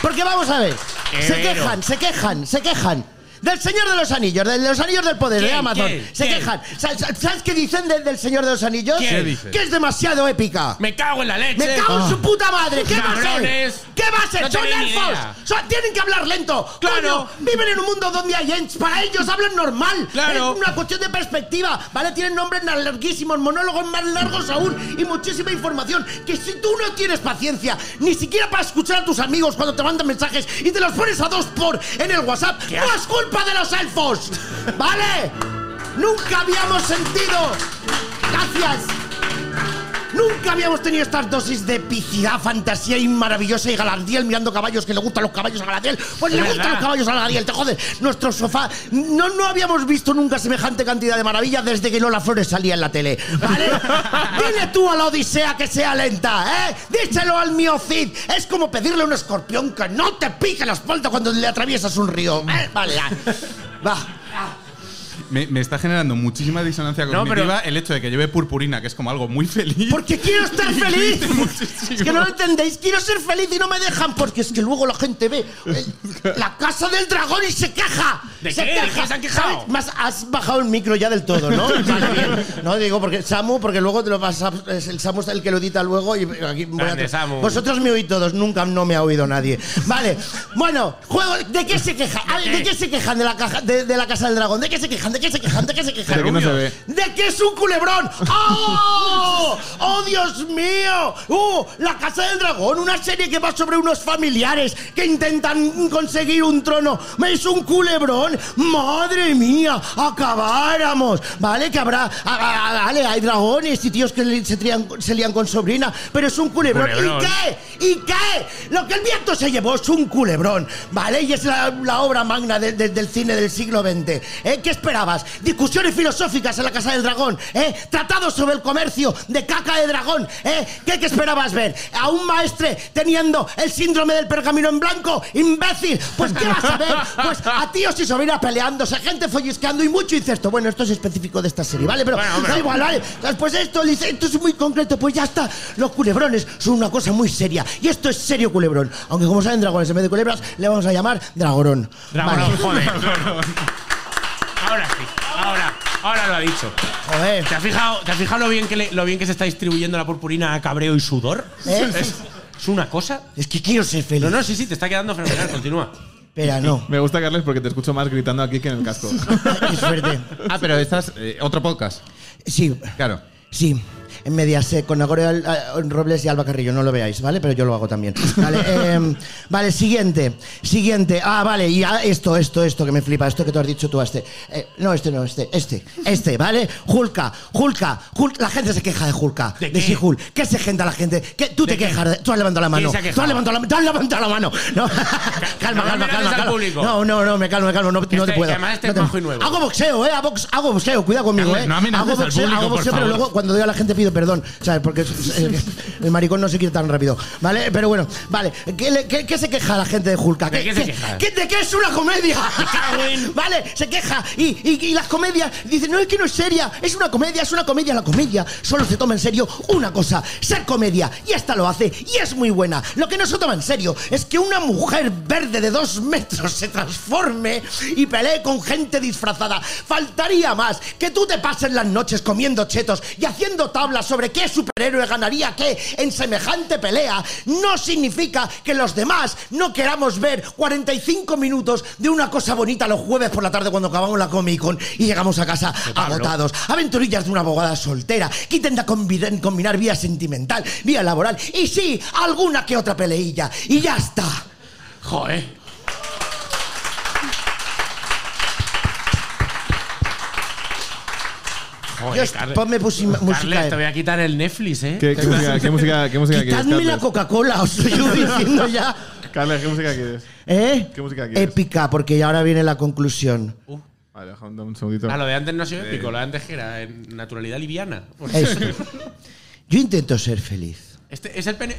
Porque vamos a ver. Se quejan, se quejan, se quejan. Del Señor de los Anillos, del de los Anillos del Poder, de. Amazon. ¿Quién? Se ¿Quién? quejan. Sa- sa- ¿Sabes qué dicen del, del Señor de los Anillos? ¿Qué dice? Que es demasiado épica. Me cago en la leche. Me cago en su puta madre. ¿Qué va a ser? Cabrones. ¿Qué va a ser? No Son tenéis ni elfos. idea. Son- tienen que hablar lento. Claro. Coño, viven en un mundo donde hay ents. Para ellos hablan normal. Claro. Es una cuestión de perspectiva. ¿Vale? Tienen nombres larguísimos, monólogos más largos aún y muchísima información. Que si tú no tienes paciencia, ni siquiera para escuchar a tus amigos cuando te mandan mensajes y te los pones a dos por en el WhatsApp, no es culpa de los elfos. ¿Vale? Nunca habíamos sentido. Gracias. Nunca habíamos tenido estas dosis de epicidad, fantasía y maravillosa y Galadriel mirando caballos, que le gustan los caballos a Galadriel. Pues le gustan los caballos a Galadriel, te jodes. Nuestro sofá. No, no habíamos visto nunca semejante cantidad de maravillas desde que Lola Flores salía en la tele. ¿Vale? Dile tú a la Odisea que sea lenta, ¿eh? Díselo al mío Cid. Es como pedirle a un escorpión que no te pique la espalda cuando le atraviesas un río. ¿eh? Vale. Va. Me, me está generando muchísima disonancia No, cognitiva el hecho de que lleve purpurina, que es como algo muy feliz. Porque quiero estar feliz. Es que no lo entendéis. Quiero ser feliz y no me dejan. Porque es que luego la gente ve eh, la casa del dragón y se queja. ¿De se qué? ¿De queja. qué se han quejado? ¿Sabes? Más has bajado el micro ya del todo, ¿no? Vale, bien. No digo porque Samu, porque luego te lo vas a, es el Samu es el que lo edita luego y aquí voy a Grande, Samu. Vosotros me oís todos, nunca no me ha oído nadie. Vale. Bueno, juego. ¿De qué se quejan? A ver, ¿De qué se quejan de la caja de, de la casa del dragón? ¿De qué se quejan? ¿De qué se quejan? ¿De qué se quejan? Que no se ve. ¡De que es un culebrón! ¡Oh! ¡Oh, Dios mío! ¡Uh! La Casa del Dragón, una serie que va sobre unos familiares que intentan conseguir un trono. ¡Es un culebrón! ¡Madre mía! ¡Acabáramos! ¿Vale? Que habrá. a- a- a- Vale, hay dragones y tíos que se, trían- se lían con sobrina, pero es un culebrón. Culebrón. ¿Y qué? ¿Y qué? Lo que el viento se llevó es un culebrón, ¿vale? Y es la, la obra magna de- de- del cine del siglo XX. ¿eh? ¿Qué Discusiones filosóficas en la Casa del Dragón, ¿eh? Tratados sobre el comercio de caca de dragón, ¿eh? ¿Qué, qué esperabas ver? ¿A un maestre teniendo el síndrome del pergamino en blanco? ¡Imbécil! Pues ¿qué vas a ver? Pues a tíos y sobrinas peleándose, gente follisqueando y mucho incesto. Bueno, esto es específico de esta serie, ¿vale? Pero Bueno, da igual, ¿vale? Pues esto, dice, esto es muy concreto, pues ya está. Los culebrones son una cosa muy seria. Y esto es serio culebrón. Aunque como saben dragones en vez de culebras, le vamos a llamar dragorón. Dragón, Vale. joder. Ahora sí, ahora, ahora lo ha dicho. Joder. ¿Te has fijado, ¿te has fijado lo, bien que le- lo bien que se está distribuyendo la purpurina a cabreo y sudor? ¿Eh? Es, es una cosa. Es que quiero ser feliz. No, no, sí, sí, te está quedando fenomenal. Continúa. Espera, no. Me gusta, Carles, porque te escucho más gritando aquí que en el casco. Qué suerte. Ah, pero estás. eh, otro podcast. Sí, Claro. sí. En Mediaset con Nagore Al- a- Robles y Alba Carrillo, no lo veáis, ¿vale? Pero yo lo hago también. Vale, em, vale siguiente. Siguiente. Ah, vale, y ah, esto, esto, esto que me flipa, esto que tú has dicho tú a este. Eh, no, este no, este, este, este, ¿vale? Hulka, Hulka, Hulk, la gente se queja de Hulka, ¿De de? She-Hulk. ¿Qué se gente la gente? ¿Qué, tú te qué? quejas, de- tú has levantado la mano. ¿Quién se ha Tú has levantado la, tú has levantado la mano. No. calma, no calma, calma, al calma. No, no, no, me calmo, me calmo, no, no este- te puedo. además este No te- majo y nuevo. Hago boxeo, eh, hago, boxeo, cuidado conmigo, eh. no hago al boxeo, público, hago boxeo, pero luego cuando doy a la gente pido perdón, ¿sabes? Porque es- el maricón no se quiere tan rápido, ¿vale? Pero bueno, vale. ¿Qué, le- qué- qué se queja la gente de Hulka? ¿De qué se queja? qué- ¿De qué es una comedia? ¿Vale? Se queja. Y, y- y las comedias dicen, no, es que no es seria, es una comedia, es una comedia. La comedia solo se toma en serio una cosa, ser comedia. Y esta lo hace y es muy buena. Lo que no se toma en serio es que una mujer verde de dos metros se transforme y pelee con gente disfrazada. Faltaría más que tú te pases las noches comiendo chetos y haciendo tablas sobre qué superhéroe ganaría qué en semejante pelea. No significa que los demás no queramos ver 45 minutos de una cosa bonita los jueves por la tarde cuando acabamos la Comic Con y llegamos a casa agotados. Aventurillas de una abogada soltera que intenta combinar, combinar vía sentimental, vía laboral y sí, alguna que otra peleilla. Y ya está. Joder. Joder, Dios, Carles. ponme pusi- música. Carles, te voy eh. a quitar el Netflix, ¿eh? ¿Qué, qué música, qué música, qué música quieres, Quitadme la? Coca-Cola, os estoy diciendo ya. Carles, ¿qué música quieres? ¿Eh? ¿Qué música quieres? Épica, porque ahora viene la conclusión. Vale, déjame un segundito. Ah, lo de antes no ha sido épico, lo de antes que era en naturalidad liviana. Esto. Yo intento ser feliz. Este es el pene.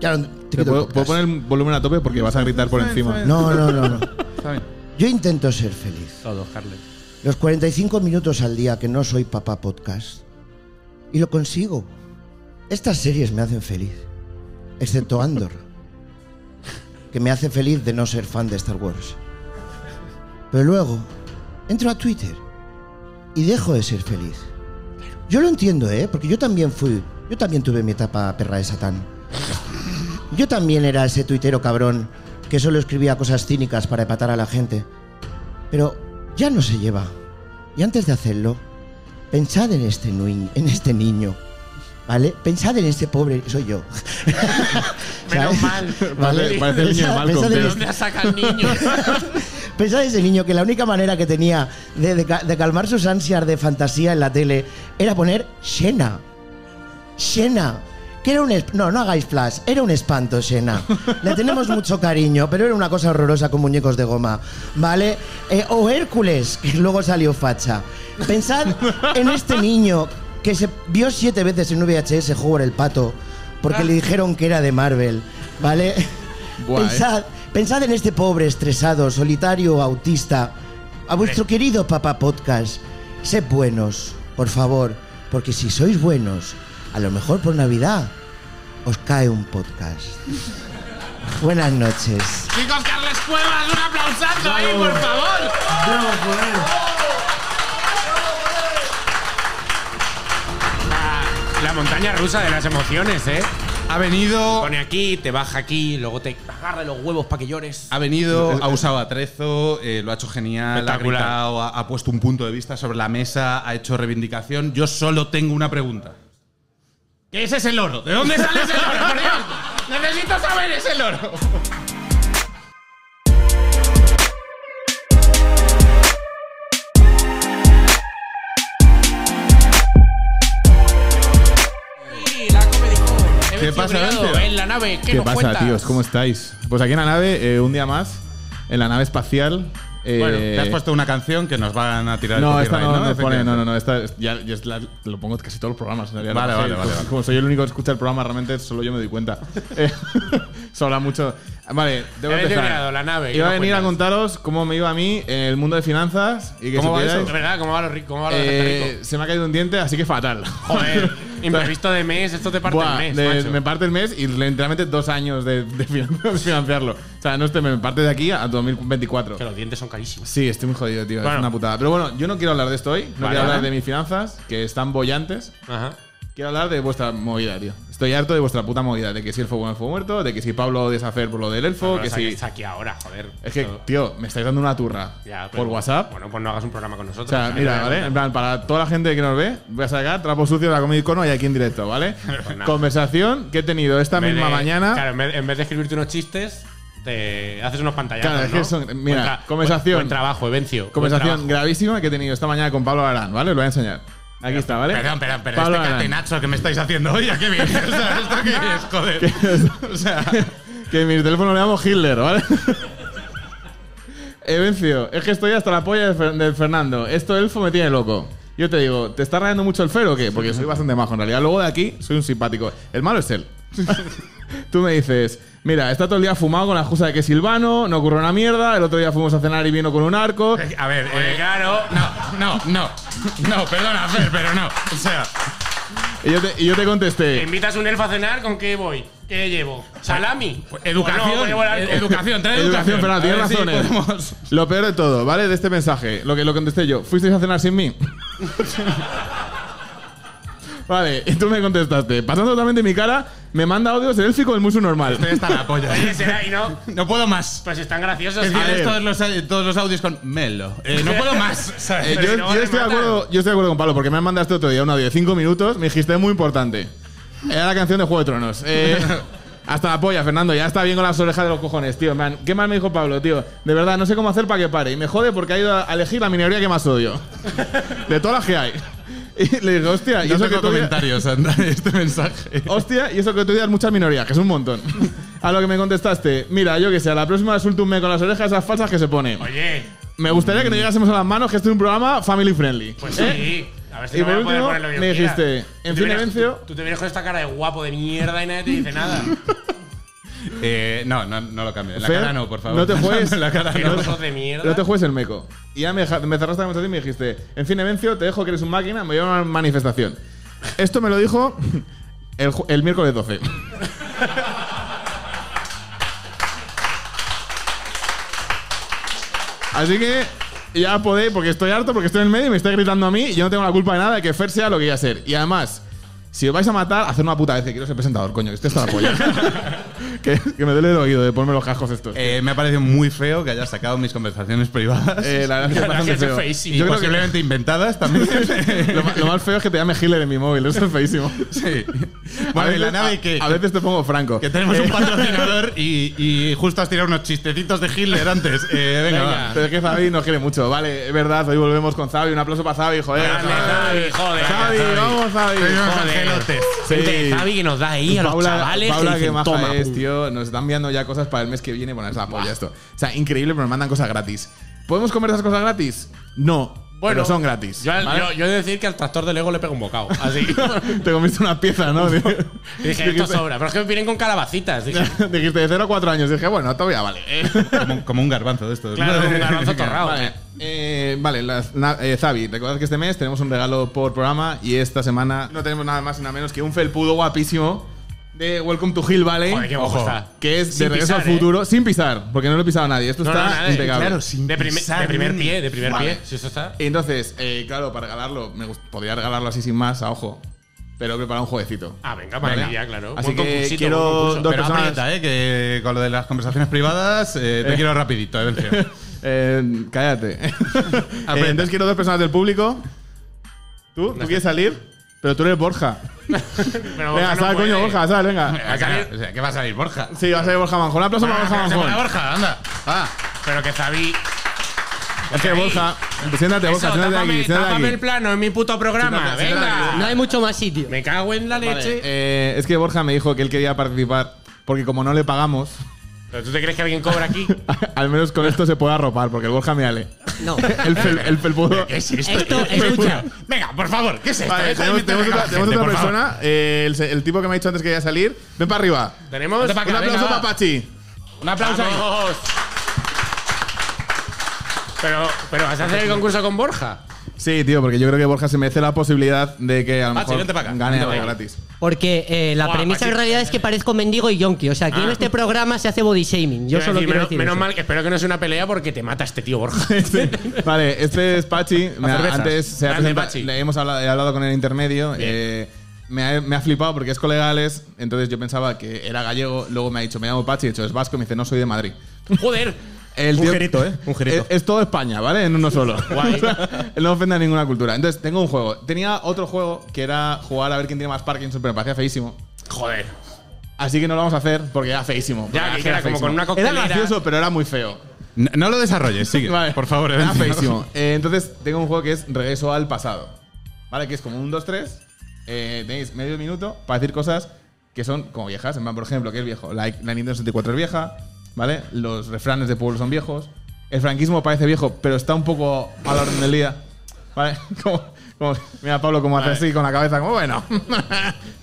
Ya no- te ¿Te quito el puedo, puedo poner el volumen a tope porque vas a gritar por encima. No, no, no, no. Yo intento ser feliz. Todos, Carles. Los 45 minutos al día que no soy papá podcast. Y lo consigo. Estas series me hacen feliz. Excepto Andor. Que me hace feliz de no ser fan de Star Wars. Pero luego entro a Twitter y dejo de ser feliz. Yo lo entiendo, ¿eh? Porque yo también fui. Yo también tuve mi etapa perra de Satán. Yo también era ese tuitero cabrón que solo escribía cosas cínicas para epatar a la gente. Pero ya no se lleva. Y antes de hacerlo, pensad en este, en este niño. ¿Vale? Pensad en este pobre. Soy yo. Menos mal. Parece el niño de Malcolm. ¿De este- dónde sacado el niño? Pensad en ese niño que la única manera que tenía de, de ca- de calmar sus ansias de fantasía en la tele era poner Xena. Xena. Que era un no, no hagáis flash, era un espanto, Xena. Le tenemos mucho cariño, pero era una cosa horrorosa con muñecos de goma, ¿vale? Eh, o Hércules, que luego salió facha. Pensad en este niño que se vio siete veces en VHS jugar el pato porque le dijeron que era de Marvel, ¿vale? Buah, eh. Pensad, pensad en este pobre, estresado, solitario, autista. A vuestro querido papá podcast. Sed buenos, por favor, porque si sois buenos, a lo mejor por Navidad os cae un podcast. Buenas noches. Chicos, Carles Cuevas, un aplausazo ahí, por favor. La, la montaña rusa de las emociones, ¿eh? Ha venido. Pone aquí, te baja aquí, luego te agarra los huevos para que llores. Ha venido, ha usado atrezo, eh, lo ha hecho genial, ha gritado, ha, ha puesto un punto de vista sobre la mesa, ha hecho reivindicación. Yo solo tengo una pregunta. ¿Qué es ese loro? ¿De dónde sale ese loro? Por Dios? Necesito saber ese loro. ¿Qué pasa? En la nave, ¿qué, ¿Qué nos pasa, cuentas? tíos? ¿Cómo estáis? Pues aquí en la nave, eh, un día más, en la nave espacial. Eh, Bueno, te has puesto una canción que nos van a tirar el No, esta copyright, no, no, pone, no, no, no, esta es- ya, ya es la- lo pongo casi todos los programas. en realidad, Vale, vale, vale, como- vale. Como soy el único que escucha el programa, realmente solo yo me doy cuenta. Eh, Se habla mucho. Vale, debo empezar. la nave, ¿qué Iba a venir a contaros cómo me iba a mí en el mundo de finanzas y que ¿Cómo va eso? ¿cómo va lo rico? ¿Cómo va lo eh, rico? se me ha caído un diente, así que fatal. Joder, imprevisto de mes, esto te parte Buah, el mes, de- macho. me parte el mes y literalmente dos años de, de finan- de financiarlo. O sea, no este, me parte de aquí a 2024. Que los dientes son carísimos. Sí, estoy muy jodido, tío. Bueno. es una putada. Pero bueno, yo no quiero hablar de esto hoy. No Vale, quiero hablar de mis finanzas, que están bollantes. Ajá. Quiero hablar de vuestra movida, tío. Estoy harto de vuestra puta movida. De que si el fuego no fue muerto, de que si Pablo deshacer por lo del elfo, Pero que si. aquí- está aquí ahora, joder. Es que, tío, me estáis dando una turra. Ya, por WhatsApp. Bueno, pues no hagas un programa con O nosotros. sea, mira, ¿vale? En plan, para toda la gente que nos ve, voy a sacar trapo sucio de la Comic Con hoy aquí en directo, ¿vale? Pues. Conversación que he tenido esta misma de- mañana. Claro, en vez, de escribirte unos chistes, te haces unos pantallazos. Claro, es que ¿no? son- mira, conversación. Buen, buen trabajo, Evencio. Conversación trabajo. gravísima que he tenido esta mañana con Pablo Arán, ¿vale? Lo voy a enseñar. Aquí está, ¿vale? Perdón, perdón, pero Pablo este Arán. catenacho que me estáis haciendo hoy, ¿a qué viene? O sea, ¿esto qué es, joder? O sea, que en mi teléfono le llamo Hitler, ¿vale? Evencio, es que estoy hasta la polla de, Fer- de Fernando. Esto elfo me tiene loco. Yo te digo, ¿te está rayando mucho el fero o qué? Porque soy bastante majo. En realidad, luego de aquí, soy un simpático. El malo es él. Tú me dices, mira, está todo el día fumado con la excusa de que es Silvano, no ocurre una mierda. El otro día fuimos a cenar y vino con un arco. a ver, eh, claro. no, no, no, no, perdona, Fer, pero no. O sea, Y yo te, y yo te ¿Te contesté, invitas un elfo a cenar? ¿con qué voy? ¿Qué llevo? ¿Salami? educación, Pues no, llevo el ed- arco. educación, trae Educación, educación. Fernando, tienes eh. podemos- Lo peor de todo, ¿vale? De este mensaje, lo que lo contesté yo. ¿Fuisteis a cenar sin mí? vale, y tú me contestaste. Pasando totalmente mi cara, me manda audios el élfico del muso normal. Estoy hasta la polla. Oye, será y no. No puedo más. Pues están graciosos. Es ver. todos los, todos los audios con Melo. Eh, no puedo más. ¿sabes? Eh, yo, si no yo estoy de acuerdo, yo estoy de acuerdo con Pablo, porque me mandaste otro día un audio de 5 minutos. Me dijiste, es muy importante. Era la canción de Juego de Tronos. Eh, hasta la polla, Fernando. Ya está bien con las orejas de los cojones, tío. Man, ¿Qué más me dijo Pablo, tío? De verdad, no sé cómo hacer para que pare. Y me jode porque ha ido a elegir la minoría que más odio. De todas las que hay. Y le dije, hostia, y no eso que tengo tú odias- comentarios anda, este mensaje. Hostia, y eso que tú odias muchas minorías, que es un montón. A lo que me contestaste, mira, yo que sé, a la próxima suelto un me con las orejas esas falsas que se pone. Oye, Me gustaría que no llegásemos a las manos, que este es un programa family friendly. pues ¿Eh? sí. A ver si Y no por último, que me dijiste, Tú en fin, Evencio- Tú, tú te vienes con esta cara de guapo de mierda y nadie te dice nada. Eh, no, no, no lo cambio. En la Fer, cara no, por favor. no te juegues. en la cara no. oso de mierda. No te juegues el meco. Y ya me, deja- me cerraste la conversación y me dijiste, en fin, Evencio, te dejo que eres un máquina, me voy a una manifestación. Esto me lo dijo el, ju- el miércoles 12. Así que ya podéis, porque estoy harto, porque estoy en el medio y me está gritando a mí y yo no tengo la culpa de nada de que Fer sea lo que iba a ser. Y además, si os vais a matar, haced una puta vez que quiero ser presentador, coño, que esto está la polla. Que, que me duele el oído de ponerme los cascos estos. Eh, me ha parecido muy feo que hayas sacado mis conversaciones privadas. Eh, la verdad es que es La bastante es feo. feísimo. Yo creo que posiblemente inventadas también. lo, más feo es que te llame Hitler en mi móvil, eso es feísimo. sí. A Bueno, y la veces- nave que, a veces te pongo franco. que tenemos un patrocinador y, y justo has tirado unos chistecitos de Hitler antes. Eh, venga, Venga. va. Pero es que Zabi nos quiere mucho. Vale, es verdad, hoy volvemos con Zabi. Un aplauso para Zabi, joder. Grande, Zabi, joder. Zabi, Zabi. vamos, Zabi. Joder. Zabi que nos da ahí a los Paula, chavales. Paula, que qué dicen, maja toma, es, pum. Tío. Nos están enviando ya cosas para el mes que viene. Bueno, es la polla esto. O sea, increíble, pero nos mandan cosas gratis. ¿Podemos comer esas cosas gratis? No. pero son gratis. Yo, ¿vale? yo, yo he de decir que al tractor de Lego le pego un bocado. Así. Te comiste una pieza, ¿no? Dije, esto Dijiste- sobra. Pero es que vienen con calabacitas. Dije, Dijiste de 0 a 4 años. Dije, bueno, todavía vale. Como, como un garbanzo de estos. claro, un garbanzo torrado. Vale, eh, vale las- na- eh, Zabi, recordad que este mes tenemos un regalo por programa y esta semana no tenemos nada más y nada menos que un felpudo guapísimo de Welcome to Hill Valley. Joder, qué guapo está. Que es Sin de regreso pisar, al futuro, sin pisar, porque no lo he pisado a nadie. Esto No, está no, nada, impecable. claro, sin de, primer- pisar de primer ni- pie, de primer Vale. pie. Si eso está. Entonces, eh, claro, para regalarlo, me gust- podría regalarlo así sin más, a ojo. Pero he preparado un jueguecito. Ah, venga, Vale. maravilla, claro. Así Buen que concursito, quiero concurso. dos Pero personas- aprieta, eh, que con lo de las conversaciones privadas eh, te Eh. quiero rapidito, Evencio. Eh, cállate. Eh, entonces quiero dos personas del público. ¿Tú? ¿Tú quieres salir? Pero tú eres Borja. Pero venga, Borja no sal, coño. Borja, sal, venga. Va a salir- o sea, ¿qué va a salir, Borja? Sí, va a salir Borja Manjón. Un aplauso para Ah, Borja que se Manjón. ponga Borja, anda. Va. Pero que Zabi. Es que Borja. Siéntate, Borja, Eso, siéntate tápame, aquí, siéntate tápame el aquí. plano en mi puto programa. Siéntate, Venga. aquí. No hay mucho más sitio. Me cago en la leche. Eh, es que Borja me dijo que él quería participar porque como no le pagamos, ¿Pero tú te crees que alguien cobra aquí? al menos con esto se puede arropar, porque el Borja me ale. No. El, fel, el felpudo. ¿Qué es esto? Esto, escucha. Venga, por favor, ¿qué es esto? Vale, Deja de tenemos, otra, con la tenemos gente, otra por favor. persona. eh, el, tipo que me ha dicho antes que quería salir. Ven para arriba. Tenemos Un aplauso para Pachi. Un aplauso ahí. Pero, pero vas a hacer el concurso con Borja. Sí, tío, porque yo creo que Borja se merece la posibilidad de que a lo Pachi, mejor vente pa' acá. gane Vente algo acá. gratis. Porque eh, la Guau, premisa en Pachi. realidad es que parezco mendigo y yonki. O sea, aquí en Ah. este programa se hace body shaming. Yo Quiero solo decir, quiero menos, decir menos eso. mal, espero que no sea una pelea porque te mata este tío Borja. Sí. Vale, este es Pachi. Me ha- cervezas. antes se ha Grande, presentado- Pachi. le hemos hablado, he hablado con el intermedio. Bien. eh, me, ha, me ha flipado porque es colega de Alex, entonces yo pensaba que era gallego. Luego me ha dicho, me llamo Pachi, de hecho es vasco, y me dice, no soy de Madrid. Joder. El Un tío- girito, ¿eh? Un girito. Es, es todo España, ¿vale? En uno solo. Guay. No ofende a ninguna cultura. Entonces, tengo un juego. Tenía otro juego que era jugar a ver quién tiene más Parkinson, pero me parecía feísimo. Joder. Así que no lo vamos a hacer porque era feísimo. Ya, Porque que era como feísimo. con una Era coctelera. gracioso, pero era muy feo. No, no lo desarrolles, sigue. Vale. Por favor, Era feísimo. Eh, entonces, tengo un juego que es Regreso al pasado. ¿Vale? Que es como un 2-3. Eh, tenéis medio minuto para decir cosas que son como viejas. En plan, por ejemplo, que es viejo. La, la Nintendo 64 es vieja. ¿Vale? Los refranes de pueblo son viejos. El franquismo parece viejo, pero está un poco a la orden del día. ¿Vale? Como, como- mira, Pablo, como hace así con la cabeza, como bueno.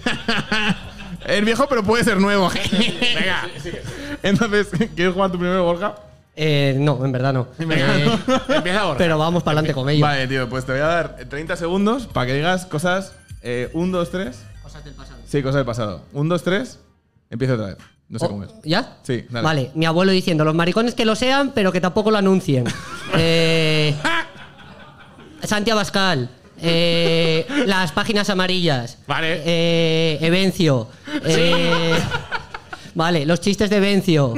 es viejo, pero puede ser nuevo. Venga. Entonces, ¿quieres jugar tú primero, Borja? Eh, no, en verdad no. Eh, Empieza Borja. pero vamos para adelante con ello. Vale, tío, pues te voy a dar 30 segundos para que digas cosas. 1, 2, 3. Cosas del pasado. Sí, cosas del pasado. 1, 2, 3. Empieza otra vez. No sé Oh, cómo es. ¿Ya? Sí, dale. Vale, mi abuelo diciendo, los maricones que lo sean, pero que tampoco lo anuncien. eh, Santi Abascal. eh, las páginas amarillas. Vale. Eh, Evencio. eh, vale, los chistes de Vencio.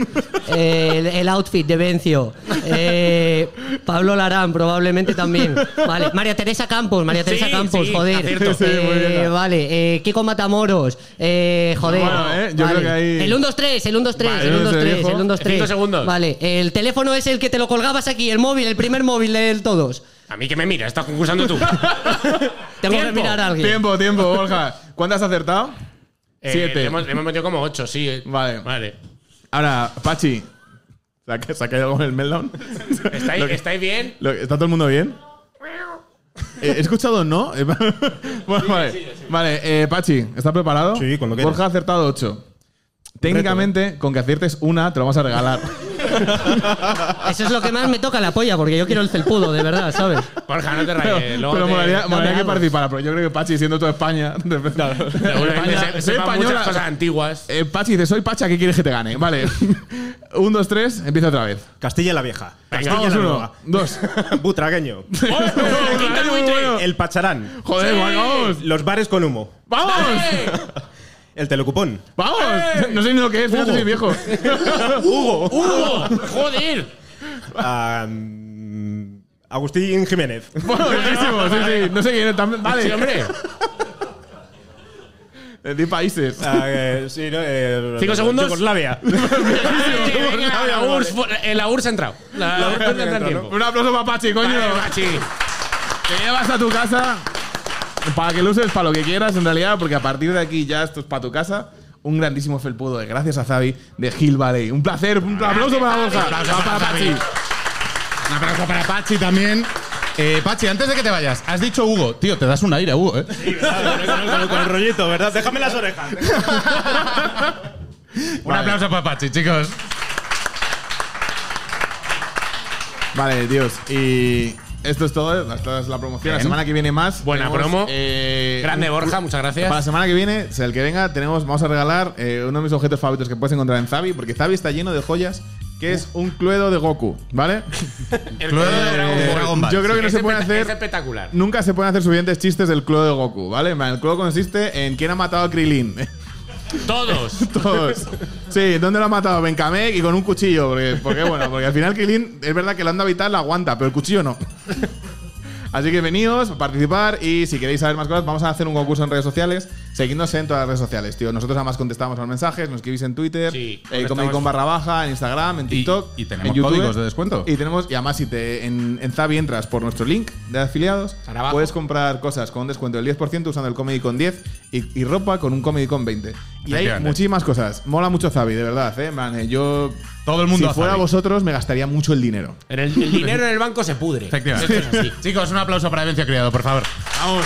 eh, el, el outfit de Vencio. eh, Pablo Larán, probablemente también. Vale, María Teresa Campos, María Teresa Sí, Campos, sí, joder. acierto. Sí. Eh, vale, eh, Kiko Matamoros. eh, joder. Bueno, eh, yo Vale. creo que ahí- El 1, 2, 3, el 1, 2, 3, Vale, el 1, 2, ese 3, viejo. el 1, 2, 3. Cinco segundos. Vale, el teléfono es el que te lo colgabas aquí, el móvil, el primer móvil de todos. A mí que me mira, estás concursando tú. Tengo que Tiempo. mirar a alguien. Tiempo, tiempo, Borja. ¿Cuántas has acertado? Eh, Siete. le hemos, le hemos metido como ocho, sí. eh. Vale. Vale. Ahora, Pachi. ¿Se ha, se ha caído con el melón? ¿Estáis, que- ¿Estáis bien? Lo- ¿Está todo el mundo bien? Eh, ¿He escuchado no? Vale. Vale, eh, Pachi, ¿estás preparado? Sí, con lo que Borja ha acertado 8. técnicamente, con que aciertes una, te lo vamos a regalar. Eso es lo que más me toca la polla, porque yo quiero el felpudo, de verdad, ¿sabes? Borja, no te pero rayes. luego pero te- molaría, molaría que participara, pero yo creo que Pachi, siendo todo España, de Seguramente España, se- soy española. muchas cosas antiguas. Eh, Pachi dice, soy Pacha, ¿qué quieres que te gane? Vale. Un, dos, tres, empieza otra vez. Castilla la Vieja. Castilla la uno, Nueva. dos. Butragueño. El Pacharán. Joder, vamos. Los bares con humo. ¡Vamos! El telecupón. ¡Vamos! No sé ni lo que es, fíjate es viejo. Hugo. ¡Joder! Ah, mm, Agustín Jiménez. Bueno, buenísimo, sí, sí. No sé quién es también. Vale. Sí, hombre. De países. Ah, eh, sí, no, eh, ¿Cinco segundos? Yugoslavia. Venga, la. URSS, eh, la URSS ha entrado. La, URSS ha entrado en tiempo. Un aplauso para Pachi, coño. Vale, Pachi. Te llevas a tu casa para que lo uses para lo que quieras, en realidad, porque a partir de aquí ya esto es para tu casa. Un grandísimo felpudo de gracias a Zavi de Hill Valley. Un placer, un aplauso para Borja. aplauso para para Pachi. Un aplauso para Pachi también. Eh, Pachi, antes de que te vayas, has dicho Hugo. Tío, te das un aire, Hugo, ¿eh? Sí, ¿verdad? Con, con- con el rollito, ¿verdad? Déjame las orejas. Un aplauso para Pachi, chicos. Vale, Dios. Y esto es todo. Esta es la promoción. La semana que viene más. Buena tenemos, promo. eh, Grande Borja, muchas gracias. Para la semana que viene, sea el que venga, tenemos, vamos a regalar eh, uno de mis objetos favoritos que puedes encontrar en Zavi, porque Zavi está lleno de joyas, que es un cluedo de Goku, ¿vale? El Cluedo de Dragon Ball. Dragon Ball. Yo creo que no se espectac- hacer. Es espectacular. Nunca se pueden hacer suficientes chistes del cluedo de Goku, ¿vale? El cluedo consiste en quién ha matado a Krilin. Todos. Todos. Sí, ¿dónde lo ha matado? Benkamek y con un cuchillo. Porque, porque bueno, porque al final Krilin es verdad que la onda vital la aguanta, pero el cuchillo no. Así que venidos a participar y si queréis saber más cosas, vamos a hacer un concurso en redes sociales. Seguidnos en todas las redes sociales, tío. Nosotros además contestamos los mensajes, nos escribís en Twitter, Sí, eh, con barra baja, en Instagram, en TikTok. y tenemos en YouTube. códigos de descuento. Y tenemos, y además si te en, en Zavi entras por nuestro link de afiliados, puedes comprar cosas con un descuento del 10% usando el Comedy con 10 y, y ropa con un Comedy con 20. Y hay muchísimas cosas. Mola mucho Zavi, de verdad, eh. Man, eh, yo Todo el mundo si a fuera Zavi. vosotros me gastaría mucho el dinero. El, el dinero en el banco se pudre. Efectivamente. Esto es así. Chicos, un aplauso para Evencio Criado, por favor. Vamos.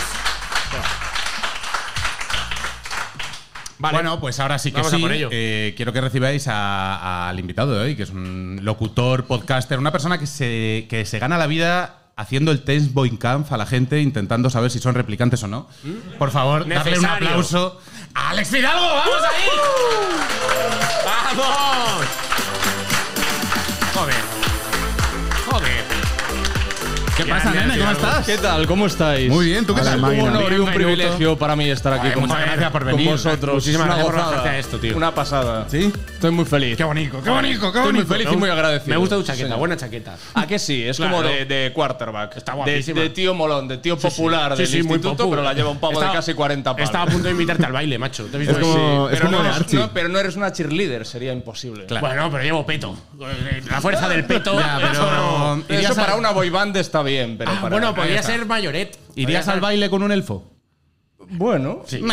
Vale. Bueno, pues ahora sí que Vamos sí. por ello. eh, quiero que recibáis al invitado de hoy, que es un locutor, podcaster, una persona que se, que se gana la vida haciendo el test Boinkampf a la gente, intentando saber si son replicantes o no. Por favor, darle un Necesario. aplauso a Alex Fidalgo. ¡Vamos ahí! ¡Vamos! ¿Qué pasa, nene? ¿Cómo estás? ¿Qué tal? ¿Cómo estáis? Muy bien, ¿tú qué tal? Un honor y un privilegio para mí estar aquí con, muchas gracias por con venir. vosotros. Muchísimas Una gracias por a esto, tío. Una pasada. ¿Sí? Estoy muy feliz. Qué bonito, qué bonito, qué Estoy bonito. muy feliz y muy agradecido. Me gusta tu chaqueta, buena chaqueta. ¿A que sí? Es Claro. como de, de quarterback. Está guapísima. de tío molón, de tío popular Sí, del sí, muy instituto, pero la lleva un pavo de casi 40 palos. Estaba a punto de invitarte al baile, macho. ¿Te has visto Es que como- sí? es pero, como no, de Archie. no, pero no eres una cheerleader, sería imposible. Bueno, pero llevo peto. La fuerza del peto. Ya, pero- eso no- Eso ¿Irías para una boy band está bien, pero Ah, para- bueno, podría ser mayoret. ¿Irías al baile con un elfo? Bueno, Sí. sí,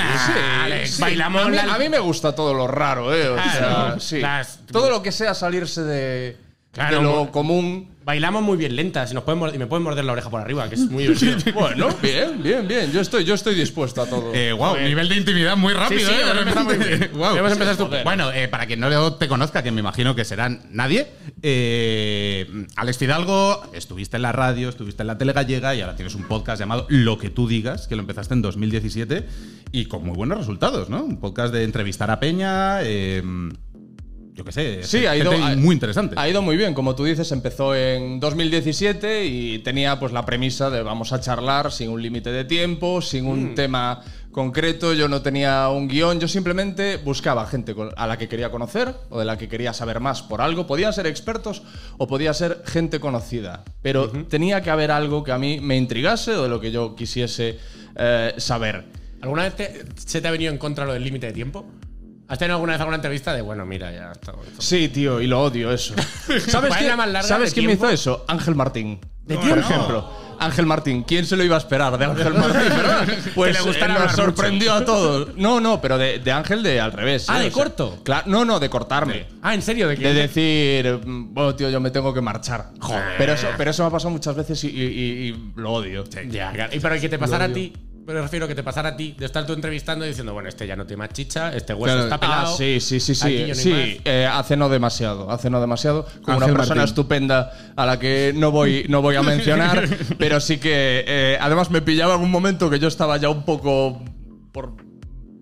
Alex, sí. bailamos A mí, la- a mí me gusta todo lo raro, ¿eh? O Claro, sea, sí. las- Todo lo que sea salirse de, Claro, de lo común. Bailamos muy bien lentas y, nos pueden y me pueden morder la oreja por arriba, que es muy divertido. Bueno, bien, bien, bien. Yo estoy, yo estoy dispuesto a todo. Eh, wow, nivel de intimidad muy rápido, Sí, sí, ¿eh? Muy bien. Hemos empezado. Bueno, eh, para quien no te conozca, que me imagino que serán nadie, eh, Alex Fidalgo, estuviste en la radio, estuviste en la tele gallega y ahora tienes un podcast llamado Lo que tú digas, que lo empezaste en 2017 y con muy buenos resultados, ¿no? Un podcast de entrevistar a Peña, eh, yo qué sé, Sí, ha ido, ha- muy interesante. Ha ido muy bien, como tú dices, empezó en 2017 y tenía pues la premisa de vamos a charlar sin un límite de tiempo, sin un tema concreto, yo no tenía un guion, yo simplemente buscaba gente a la que quería conocer o de la que quería saber más por algo. Podían ser expertos o podía ser gente conocida, pero tenía que haber algo que a mí me intrigase o de lo que yo quisiese eh, saber. ¿Alguna vez te- se te ha venido en contra lo del límite de tiempo? ¿Has tenido alguna vez alguna entrevista de, bueno, mira, ya está. Sí, tío, y lo odio eso. ¿Sabes, ¿Cuál es quién, la más larga ¿sabes de me hizo eso? Ángel Martín. Por ejemplo. Ángel Martín, ¿quién se lo iba a esperar de Ángel Martín? Pues Que le gustara eh, nos sorprendió a todos. No, no, pero de, de Ángel de al revés. Ah, ¿eh? ¿de O sea, corto? Claro, no, no, de cortarme. Ah, ¿en serio? ¿De? De decir, mm, bueno, tío, yo me tengo que marchar. Pero eso, pero eso me ha pasado muchas veces y, y- y- y lo odio. Ya, claro. ¿Y para que te pasara a ti me refiero que te pasara a ti de estar tú entrevistando y diciendo, bueno, este ya no tiene más chicha, este hueso Claro. está Ah, pelado. sí, sí, sí, aquí sí. no sí más. eh, hace no demasiado, hace no demasiado. Con una persona Martín. estupenda a la que no voy, no voy a mencionar, pero sí que eh, además me pillaba en un momento que yo estaba ya un poco por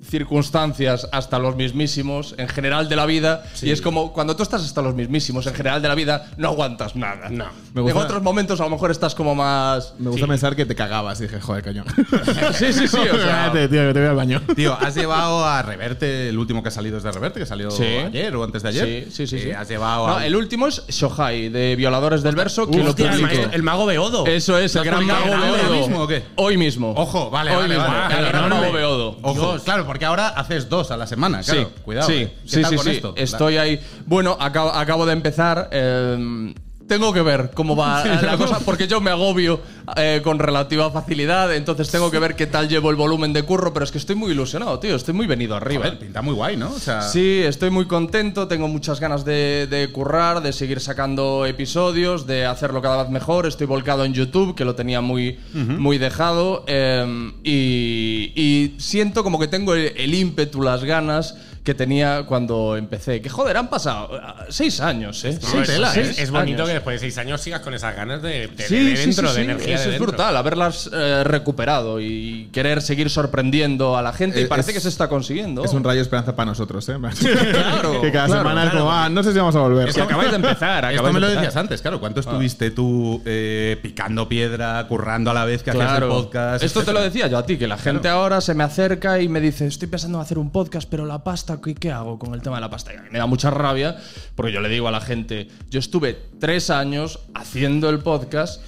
circunstancias hasta los mismísimos en general de la vida y es como cuando tú estás hasta los mismísimos en general de la vida no aguantas nada. No. Me gusta- En otros momentos a lo mejor estás como más Me gusta pensar que te cagabas. Y dije, joder, cañón. Sí, sí, sí, o sea- Espérate, tío, que te voy al baño. Tío, has llevado a Reverte, el último que ha salido es de Reverte, que salió Sí. ayer o antes de ayer. Sí, sí, sí. Eh, sí. has llevado No, a. el último es Shohai, de Violadores del Verso, que lo el, maestro- el mago Beodo. Eso es, el ¿Lo has gran mago Beodo. mismo o qué? Hoy mismo. Ojo, vale, Hoy vale, mismo. vale. El gran mago Beodo. Ojo, claro, porque ahora haces dos a la semana, claro. sí, Cuidado. Sí, eh. ¿Qué sí, tal sí, con sí. esto? Estoy ahí. Bueno, acabo, acabo de empezar. eh, tengo que ver cómo va la cosa, porque yo me agobio eh, con relativa facilidad, entonces tengo que ver qué tal llevo el volumen de curro, pero es que estoy muy ilusionado, tío, estoy muy venido arriba. Pinta muy guay, ¿no? O sea, Sí, estoy muy contento, tengo muchas ganas de, de currar, de seguir sacando episodios, de hacerlo cada vez mejor. Estoy volcado en YouTube, que lo tenía muy, muy dejado, eh, y, y siento como que tengo el, el ímpetu, las ganas que tenía cuando empecé. Que joder, han pasado eh, seis años, ¿eh? No, Seis es, tela, es- ¿eh? es bonito Años. que después de seis años sigas con esas ganas de, de, Sí, de sí, dentro, sí, de sí. energía Eso de es brutal, haberlas eh, recuperado y querer seguir sorprendiendo a la gente. y Es- parece que se está consiguiendo. Es un rayo de esperanza para nosotros, ¿eh? Claro, que cada claro, semana es claro. como, ah, no sé si vamos a volver. Es que acabáis de empezar. Esto acabáis me de lo decías antes, claro. ¿Cuánto estuviste tú eh, picando piedra, currando a la vez que hacías el podcast? Esto te lo decía yo a ti, que la gente ahora se me acerca y me dice, estoy pensando en hacer un podcast, pero la pasta, ¿qué, qué hago con el tema de la pasta? Y a mí me da mucha rabia, porque yo le digo a la gente, yo estuve tres años haciendo el podcast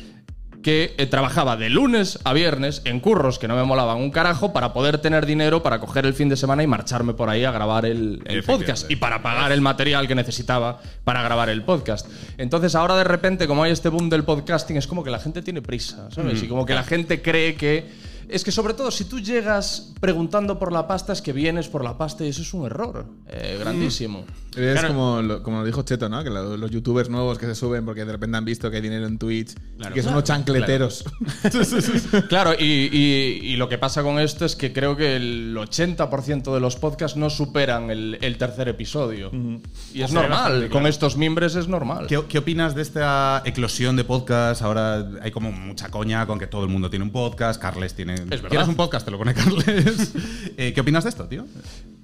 que eh, trabajaba de lunes a viernes en curros que no me molaban un carajo para poder tener dinero para coger el fin de semana y marcharme por ahí a grabar el, el podcast y para pagar el material que necesitaba para grabar el podcast. Entonces ahora de repente como hay este boom del podcasting es como que la gente tiene prisa, ¿sabes? Y como que la gente cree que... Es que sobre todo si tú llegas preguntando por la pasta es que vienes por la pasta y eso es un error eh, grandísimo. Es Claro. como, lo, como lo dijo Cheto, ¿no? Que lo- los youtubers nuevos que se suben porque de repente han visto que hay dinero en Twitch y que son unos chancleteros. Claro, y, y- y lo que pasa con esto es que creo que el 80% de los podcasts no superan el, el tercer episodio. Y es Hace normal, bastante, con claro. estos mimbres es normal. ¿Qué, qué opinas de esta eclosión de podcast? Ahora hay como mucha coña con que todo el mundo tiene un podcast. Carles tiene. Verdad. ¿Quieres un podcast? Te lo pone Carles. Eh, ¿Qué opinas de esto, tío?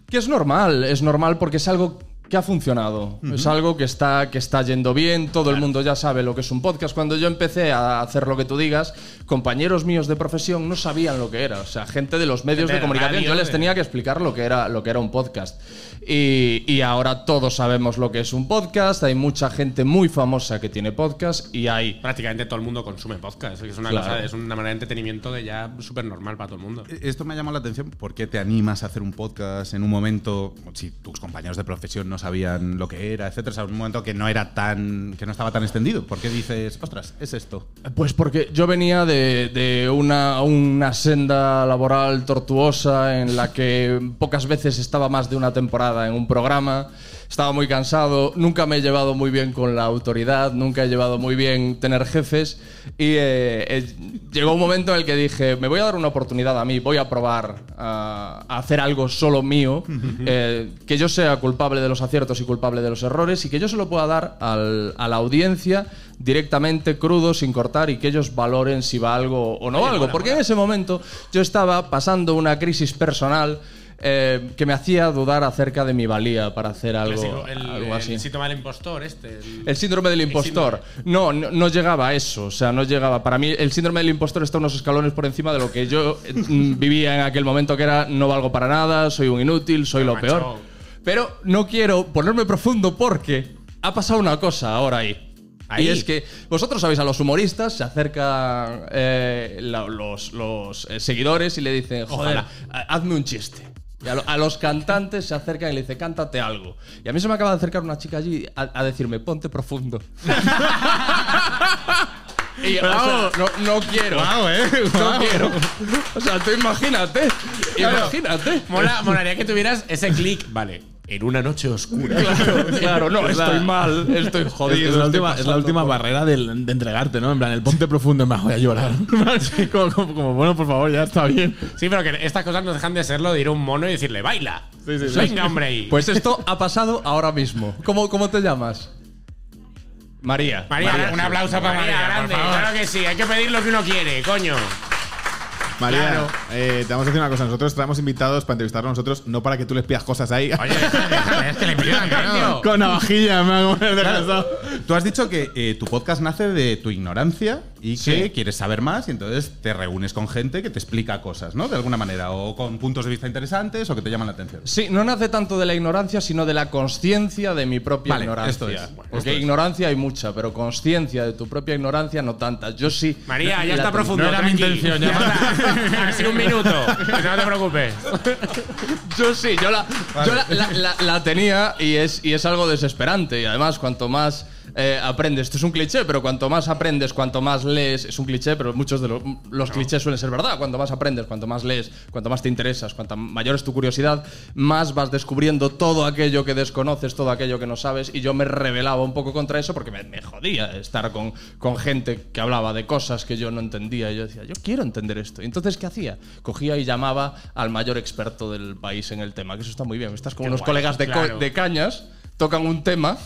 Que es normal, es normal porque es algo que ha funcionado. Es algo que está, que está yendo bien, todo el mundo ya sabe lo que es un podcast. Cuando yo empecé a hacer lo que tú digas, compañeros míos de profesión no sabían lo que era. O sea, gente de los medios de de comunicación, radio, yo les tenía que explicar lo que era, lo que era un podcast. Y, y ahora todos sabemos lo que es un podcast, hay mucha gente muy famosa que tiene podcast y hay... Prácticamente todo el mundo consume podcast. Es una, Claro. cosa, es una manera de entretenimiento de ya súper normal para todo el mundo. Eh, Esto me ha llamado la atención. ¿Por qué te animas a hacer un podcast en un momento, si tus compañeros de profesión no sabían lo que era, etcétera? O sea, en un momento que no era tan, que no estaba tan extendido. ¿Por qué dices, ostras, es esto? Pues porque yo venía de, de una, una senda laboral tortuosa en la que pocas veces estaba más de una temporada en un programa. Estaba muy cansado, nunca me he llevado muy bien con la autoridad, nunca he llevado muy bien tener jefes y eh, eh, llegó un momento en el que dije, me voy a dar una oportunidad a mí, voy a probar a, a hacer algo solo mío, eh, que yo sea culpable de los aciertos y culpable de los errores y que yo se lo pueda dar al- a la audiencia directamente, crudo, sin cortar y que ellos valoren si va algo o no algo. Porque en ese momento yo estaba pasando una crisis personal eh, que me hacía dudar acerca de mi valía para hacer algo, Clásico, el, algo así. el síntoma del impostor, este. el- El síndrome del impostor. No, no, no llegaba a eso. O sea, no llegaba. Para mí, el síndrome del impostor está unos escalones por encima de lo que yo eh, vivía en aquel momento, que era no valgo para nada, soy un inútil, soy lo macho. peor. Pero no quiero ponerme profundo porque ha pasado una cosa ahora ahí. Ahí. Y es que vosotros sabéis, a los humoristas se acercan eh, la- los, los, eh, seguidores y le dicen, joder, hazme un chiste. Y a, lo- a los cantantes se acercan y le dicen, cántate algo. Y a mí se me acaba de acercar una chica allí a, a decirme, ponte profundo. Y, o sea, no, no quiero. No quiero. O sea, tú imagínate. Imagínate. Mola, molaría que tuvieras ese clic. Vale. En una noche oscura. Claro, no, Es la- estoy mal, estoy Es, jodido. es la última, es la última por- barrera de entregarte, ¿no? En plan, el ponte profundo, plan, voy a llorar. como, como- como, bueno, por favor, ya está bien. Sí, pero que estas cosas no dejan de serlo de ir a un mono y decirle, baila. Sí, sí, sí. Venga, hombre. ahí. Pues esto ha pasado ahora mismo. ¿Cómo, cómo te llamas? María. María, un aplauso para María, grande. favor. Claro que sí, hay que pedir lo que uno quiere, coño. María, Claro. eh, te vamos a decir una cosa. Nosotros traemos invitados para entrevistarnos nosotros, no para que tú les pidas cosas ahí. Oye, es que le pidan. Con navajilla, me hago Claro. Tú has dicho que eh, tu podcast nace de tu ignorancia y Sí. que quieres saber más y entonces te reúnes con gente que te explica cosas, ¿no? De alguna manera, o con puntos de vista interesantes o que te llaman la atención. Sí, no nace tanto de la ignorancia, sino de la consciencia de mi propia Vale, ignorancia. esto es, Porque esto es. ignorancia hay mucha, pero consciencia de tu propia ignorancia no tanta. Yo sí. María, ya está profundo. No era mi intención, Ya ya. está. Así un minuto. No te preocupes. Yo sí, yo la, yo la, la- la- la tenía y es, y es algo desesperante. Y además, cuanto más eh, aprendes, esto es un cliché, pero cuanto más aprendes, cuanto más lees, es un cliché, pero muchos de los, los clichés suelen ser verdad. Cuanto más aprendes, cuanto más lees, cuanto más te interesas, cuanto mayor es tu curiosidad, más vas descubriendo todo aquello que desconoces, todo aquello que no sabes. Y yo me rebelaba un poco contra eso porque me, me jodía estar con, con gente que hablaba de cosas que yo no entendía. Y yo decía, yo quiero entender esto. Y entonces, ¿qué hacía? Cogía y llamaba al mayor experto del país en el tema, que eso está muy bien. Estás con Qué unos guay, colegas de, co- de cañas, tocan un tema.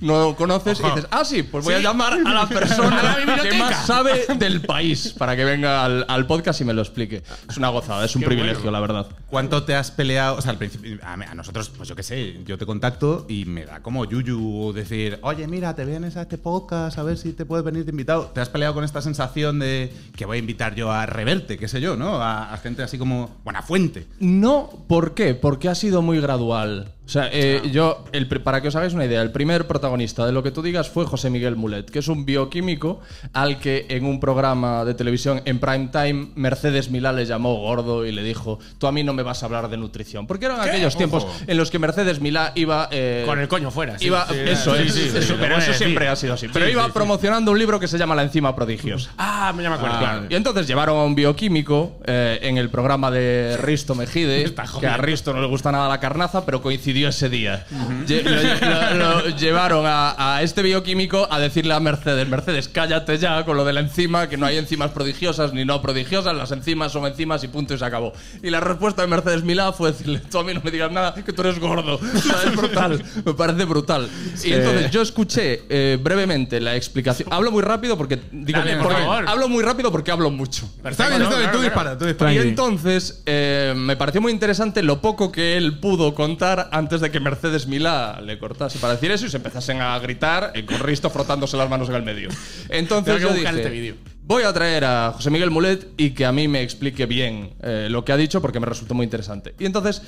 No lo conoces y dices, ah, sí, pues voy a llamar a la persona A la que más sabe del país para que venga al, al podcast y me lo explique. Es una gozada, es un Qué privilegio, bueno. la verdad. ¿Cuánto te has peleado? O sea, al principio, a, a nosotros, pues yo qué sé, yo te contacto y me da como yuyu decir, oye, mira, te vienes a este podcast a ver si te puedes venir de invitado. ¿Te has peleado con esta sensación de que voy a invitar yo a reverte, qué sé yo, ¿no? A, a gente así como buena fuente. No, ¿por qué? Porque ha sido muy gradual. O sea, eh, yo, el, para que os hagáis una idea, el primer protagonista de lo que tú digas fue José Miguel Mulet, que es un bioquímico al que en un programa de televisión en prime time Mercedes Milá le llamó gordo y le dijo, tú a mí no me vas a hablar de nutrición. Porque eran aquellos tiempos en los que Mercedes Milá iba... eh, Con el coño fuera. sí. Iba, Sí, eso sí, es, eso, pero eso siempre ha sido así. Pero iba promocionando un libro que se llama La enzima prodigiosa. Ah, me llama acuerdo. claro. Y entonces llevaron a un bioquímico eh, en el programa de Risto Mejide, que a Risto no le gusta nada la carnaza, pero coincidió ese día. Lle- lo, lo- lo llevaron a, a este bioquímico a decirle a Mercedes, Mercedes, cállate ya con lo de la enzima, que no hay enzimas prodigiosas ni no prodigiosas, las enzimas son enzimas y punto y se acabó. Y la respuesta de Mercedes Milá fue decirle, tú a mí no me digas nada, que tú eres gordo. Es brutal, me parece brutal. Y entonces yo escuché eh, brevemente la explicación. Hablo muy rápido porque digo Dale, por porque- favor. hablo muy rápido porque hablo mucho. Está bien, está bien, tú claro, dispara, tú Y dispara. entonces eh, me pareció muy interesante lo poco que él pudo contar antes de que Mercedes Milá le cortase para decir eso y se empezasen a gritar eh, con Risto frotándose las manos en el medio. Entonces yo dije, este vídeo. Voy a traer a José Miguel Mulet y que a mí me explique bien eh, lo que ha dicho porque me resultó muy interesante. Y entonces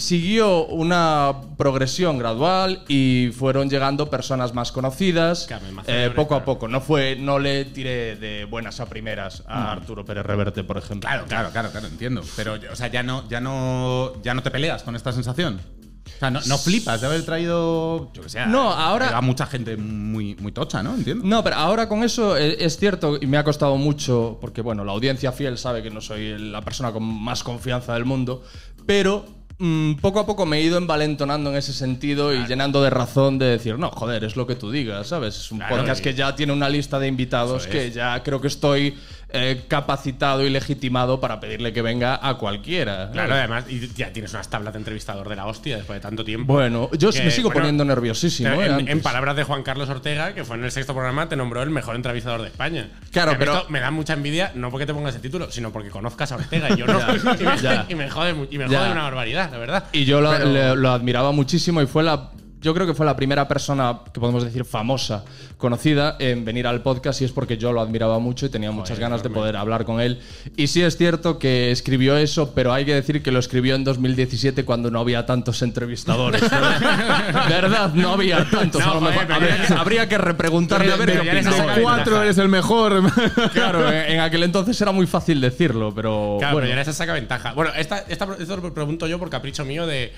siguió una progresión gradual y fueron llegando personas más conocidas Claro, eh, poco a poco. No fue, no le tiré de buenas a primeras a Arturo Pérez Reverte, por ejemplo. Claro, claro, claro, claro, entiendo. Pero, o sea, ya no, ya no, ya no te peleas con esta sensación. O sea, no, no flipas de haber traído, yo que sé, No, ahora- a mucha gente muy, muy tocha, ¿no? Entiendo. No, pero ahora con eso eh, es cierto y me ha costado mucho, porque bueno, la audiencia fiel sabe que no soy la persona con más confianza del mundo, pero mm, poco a poco me he ido envalentonando en ese sentido y llenando de razón de decir, no, joder, es lo que tú digas, ¿sabes? Es un Claro, podcast y- que ya tiene una lista de invitados Eso que es. ya creo que estoy eh, capacitado y legitimado para pedirle que venga a cualquiera. Claro, además, y ya tienes unas tablas de entrevistador de la hostia después de tanto tiempo. Bueno, yo Que, me sigo bueno, poniendo nerviosísimo. Eh, en, en palabras de Juan Carlos Ortega, que fue en el sexto programa, te nombró el mejor entrevistador de España. Claro, pero- esto me da mucha envidia, no porque te pongas ese título, sino porque conozcas a Ortega y yo no. y, me, y me jode, y me jode una barbaridad, la verdad. Y yo lo, Pero- le- lo admiraba muchísimo y fue la. Yo creo que fue la primera persona que podemos decir famosa, conocida, en venir al podcast y es porque yo lo admiraba mucho y tenía muchas ganas de poder hablar con él. Y sí es cierto que escribió eso, pero hay que decir que lo escribió en 2017 cuando no había tantos entrevistadores. ¿Verdad? No había tantos. No, a lo mejor. joder, habría, que, habría que repreguntarle a ver Pero qué cuatro eres el mejor. Claro, en, en aquel entonces era muy fácil decirlo, pero. Claro, bueno. pero ya les saca ventaja. Bueno, esta, esta, esto lo pregunto yo por capricho mío de.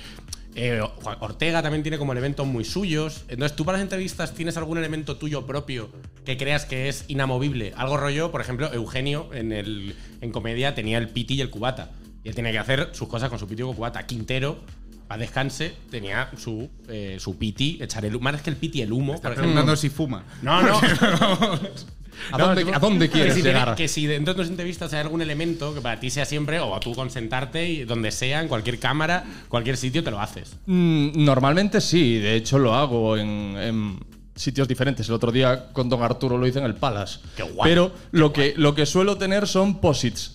Eh, Ortega también tiene como elementos muy suyos. Entonces, ¿tú para las entrevistas tienes algún elemento tuyo propio que creas que es inamovible? Algo rollo, por ejemplo, Eugenio en, el, en comedia tenía el piti y el cubata. Y él tenía que hacer sus cosas con su piti y con cubata. Quintero paz descanse, tenía su, eh, su piti, echar el humo. Más que el piti, el humo. por ejemplo. Preguntando si fuma. No, no. ¿A No, dónde, tipo, a dónde que quieres si llegar? que si dentro de tus entrevistas hay algún elemento que para ti sea siempre, o tú con sentarte y donde sea, en cualquier cámara, cualquier sitio, te lo haces. Mm, Normalmente sí, de hecho lo hago en, en sitios diferentes. El otro día con Don Arturo lo hice en el Palace. Qué guay, Pero lo que, lo que suelo tener son posits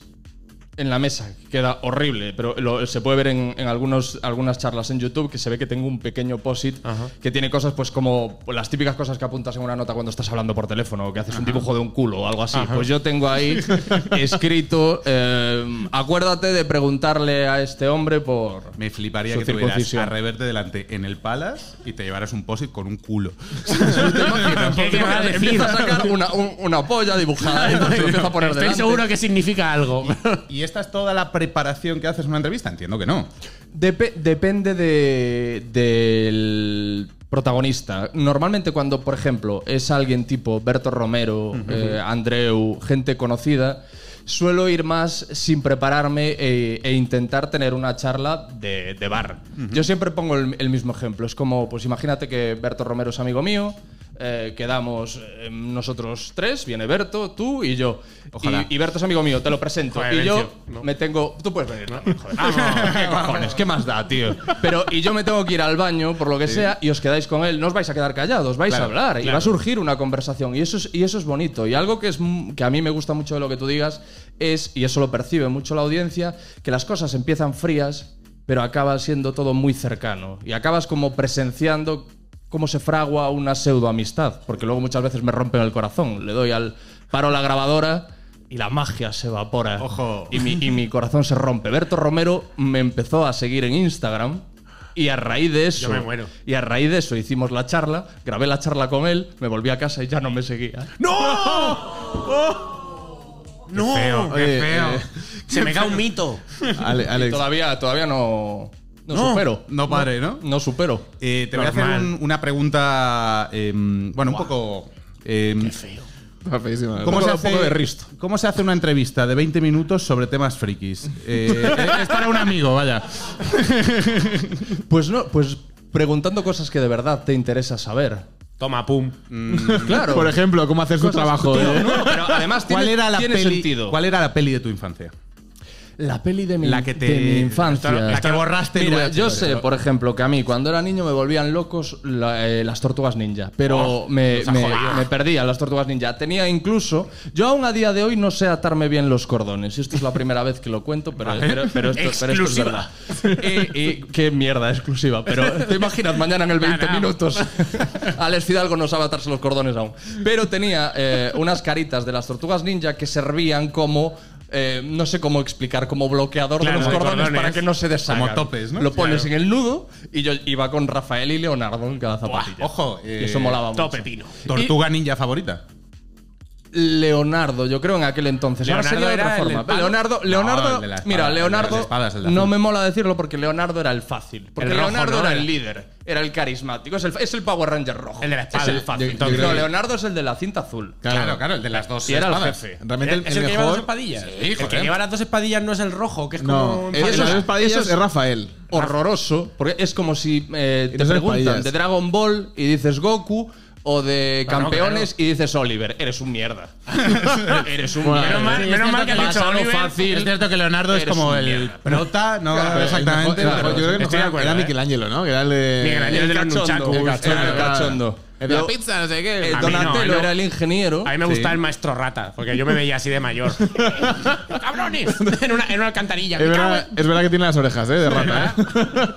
en la mesa. Queda horrible, pero lo- se puede ver en, en algunos, algunas charlas en YouTube que se ve que tengo un pequeño posit que tiene cosas pues como las típicas cosas que apuntas en una nota cuando estás hablando por teléfono o que haces un dibujo de un culo o algo así. Pues yo tengo ahí escrito, eh, acuérdate de preguntarle a este hombre por... Me fliparía Su que tuvieras a reverte delante en el Palace y te llevaras un posit con un culo. Empieza a sacar una, un- una polla dibujada y lo empieza a poner Estoy delante. seguro que significa algo. ¿Y esta es toda la preparación que haces en una entrevista? Entiendo que no. Depe- depende de- del protagonista. Normalmente cuando, por ejemplo, es alguien tipo Berto Romero, eh, Andreu, gente conocida, suelo ir más sin prepararme e, e intentar tener una charla de, de bar. Yo siempre pongo el, el mismo ejemplo. Es como, pues imagínate que Berto Romero es amigo mío. Eh, quedamos eh, nosotros tres, viene Berto, tú y yo. Ojalá. Y, y Berto es amigo mío, te lo presento. Joder, y yo Vencio, no. me tengo. Tú puedes venir también, joder. ¿Qué cojones? ¿Qué más da, tío? Pero, y yo me tengo que ir al baño, por lo que sea, y os quedáis con él. No os vais a quedar callados, vais a hablar. Y va a surgir una conversación. Y eso es, y eso es bonito. Y algo que, es, que a mí me gusta mucho de lo que tú digas es, y eso lo percibe mucho la audiencia, que las cosas empiezan frías, pero acaba siendo todo muy cercano. Y acabas como presenciando cómo se fragua una pseudo amistad. Porque luego muchas veces me rompen el corazón. Le doy al paro la grabadora y la magia se evapora. Ojo. Y mi, y mi corazón se rompe. Berto Romero me empezó a seguir en Instagram. Y a raíz de eso. Yo me muero. Y a raíz de eso hicimos la charla, grabé la charla con él, me volví a casa y ya no me seguía. No, feo, qué feo. se me cae un mito. Ale- Alex, todavía, todavía no. No, supero. No pare, ¿no? No supero. Eh, te voy a hacer un- una pregunta, em, bueno, un poco... está feísima, ¿Cómo Un se, poco- hace, un poco de risto. ¿Cómo se hace una entrevista de 20 minutos sobre temas frikis? Eh, es para un amigo, vaya. Pues no, pues preguntando cosas que de verdad te interesa saber. Toma, pum. Claro. Por ejemplo, cómo hacer su trabajo. ¿eh? No, pero además ¿Cuál tiene, era la tiene peli? sentido. ¿Cuál era la peli de tu infancia? La peli de mi, La que te- de mi infancia. La que borraste Mira, yo sé, por ejemplo, que a mí cuando era niño me volvían locos la- eh, las tortugas ninja, pero me, ha me- me perdían las tortugas ninja. Tenía incluso, yo aún a día de hoy no sé atarme bien los cordones. Esto es la primera vez que lo cuento, pero, pero, pero esto, pero esto es verdad. Y, y- qué mierda exclusiva, pero te imaginas mañana en el 20 minutos. Alex Fidalgo no sabe atarse los cordones aún. Pero tenía eh, unas caritas de las tortugas ninja que servían como eh, no sé cómo explicar, como bloqueador Claro, de los de cordones, cordones. para que no se deshagan. Como topes, ¿no? Lo pones en el nudo y yo iba con Rafael y Leonardo en cada zapatilla. Ojo, Y eh, eso molaba mucho. Tope pino. ¿Tortuga ninja favorita? Leonardo, yo creo en aquel entonces. Ahora Leonardo sería de otra el forma. Leonardo, Leonardo, el espada, mira, Leonardo, espadas, el no me mola decirlo porque Leonardo era el fácil. Porque El rojo, Leonardo ¿no? era el líder, era el carismático, es el, es el Power Ranger rojo. El de la espada. Es el fácil. Yo- yo creo no, que- Leonardo es el de la cinta azul. Claro, claro, el de las dos Y era el espadas. jefe. Realmente el, ¿Es el el que lleva dos mejor. espadillas? Sí, el que joder. lleva las dos espadillas no es el rojo, que es No, como. el de Eso las es- espadillas es- Rafael. horroroso, porque es como si eh, te no preguntan espadillas. de Dragon Ball y dices Goku o de no, campeones claro. y dices Oliver. Eres un mierda. Eres un Bueno, mierda. Menos Sí, menos es mal que has dicho Oliver. fácil. Es cierto que Leonardo es como el prota, no Claro, exactamente. el mejor- pero- yo creo que mejor acuerdo, era ¿eh? Michelangelo, ¿no? Que era el de. Michelangelo. El cachondo. El cachondo. El cachondo. El de la pizza, no sé qué. El A no, Donatello no. era el ingeniero. A mí me Sí. gustaba el maestro rata, porque yo me veía así de mayor. ¡Cabrones! En una, en una alcantarilla. Es verdad, es verdad que tiene las orejas, ¿eh? De rata, ¿eh?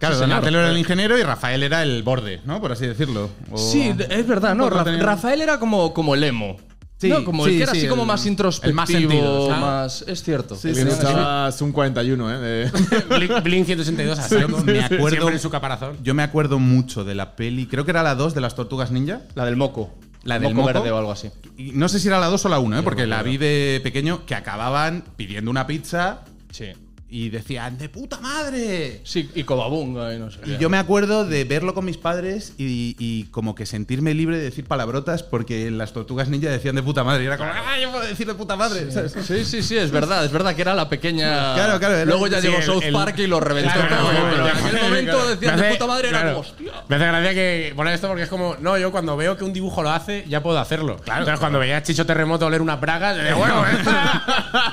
Claro, Sí. Donatello era el ingeniero y Rafael era el borde, ¿no? Por así decirlo. O- Sí, es verdad, no. Bueno, Ra- tenía- Rafael era como, como el emo. Sí, no, como el sí, que era sí, así como el- más el introspectivo, más sentido, más- Es cierto. Sí, sí, echabas un 41, ¿eh? De- Blink, Blink 182 a saco. me acuerdo- Siempre en su caparazón. Yo me acuerdo mucho de la peli, creo que era la 2 de las Tortugas Ninja. La del moco. La del moco, moco. verde o algo así. Y no sé si era la 2 o la 1, ¿eh? porque la vi de pequeño que acababan pidiendo una pizza Sí. Y decían, ¡de puta madre! Sí, y Cobabunga y no sé Y qué. yo me acuerdo de verlo con mis padres y, y como que sentirme libre de decir palabrotas porque las tortugas ninja decían de puta madre. Y era como, ¡ah, yo puedo decir de puta madre! ¿sabes? Sí, sí, sí, es verdad, es verdad que era la pequeña. Claro, claro, era- Luego ya sí, llegó el- South el- Park y lo reventó Claro, todo. claro, pero en claro, aquel claro, momento claro. decían de puta madre, era claro. como, hostia. Me hace gracia que poner esto porque es como, no, yo cuando veo que un dibujo lo hace, ya puedo hacerlo. Entonces, cuando veía a Chicho Terremoto oler unas bragas, de bueno,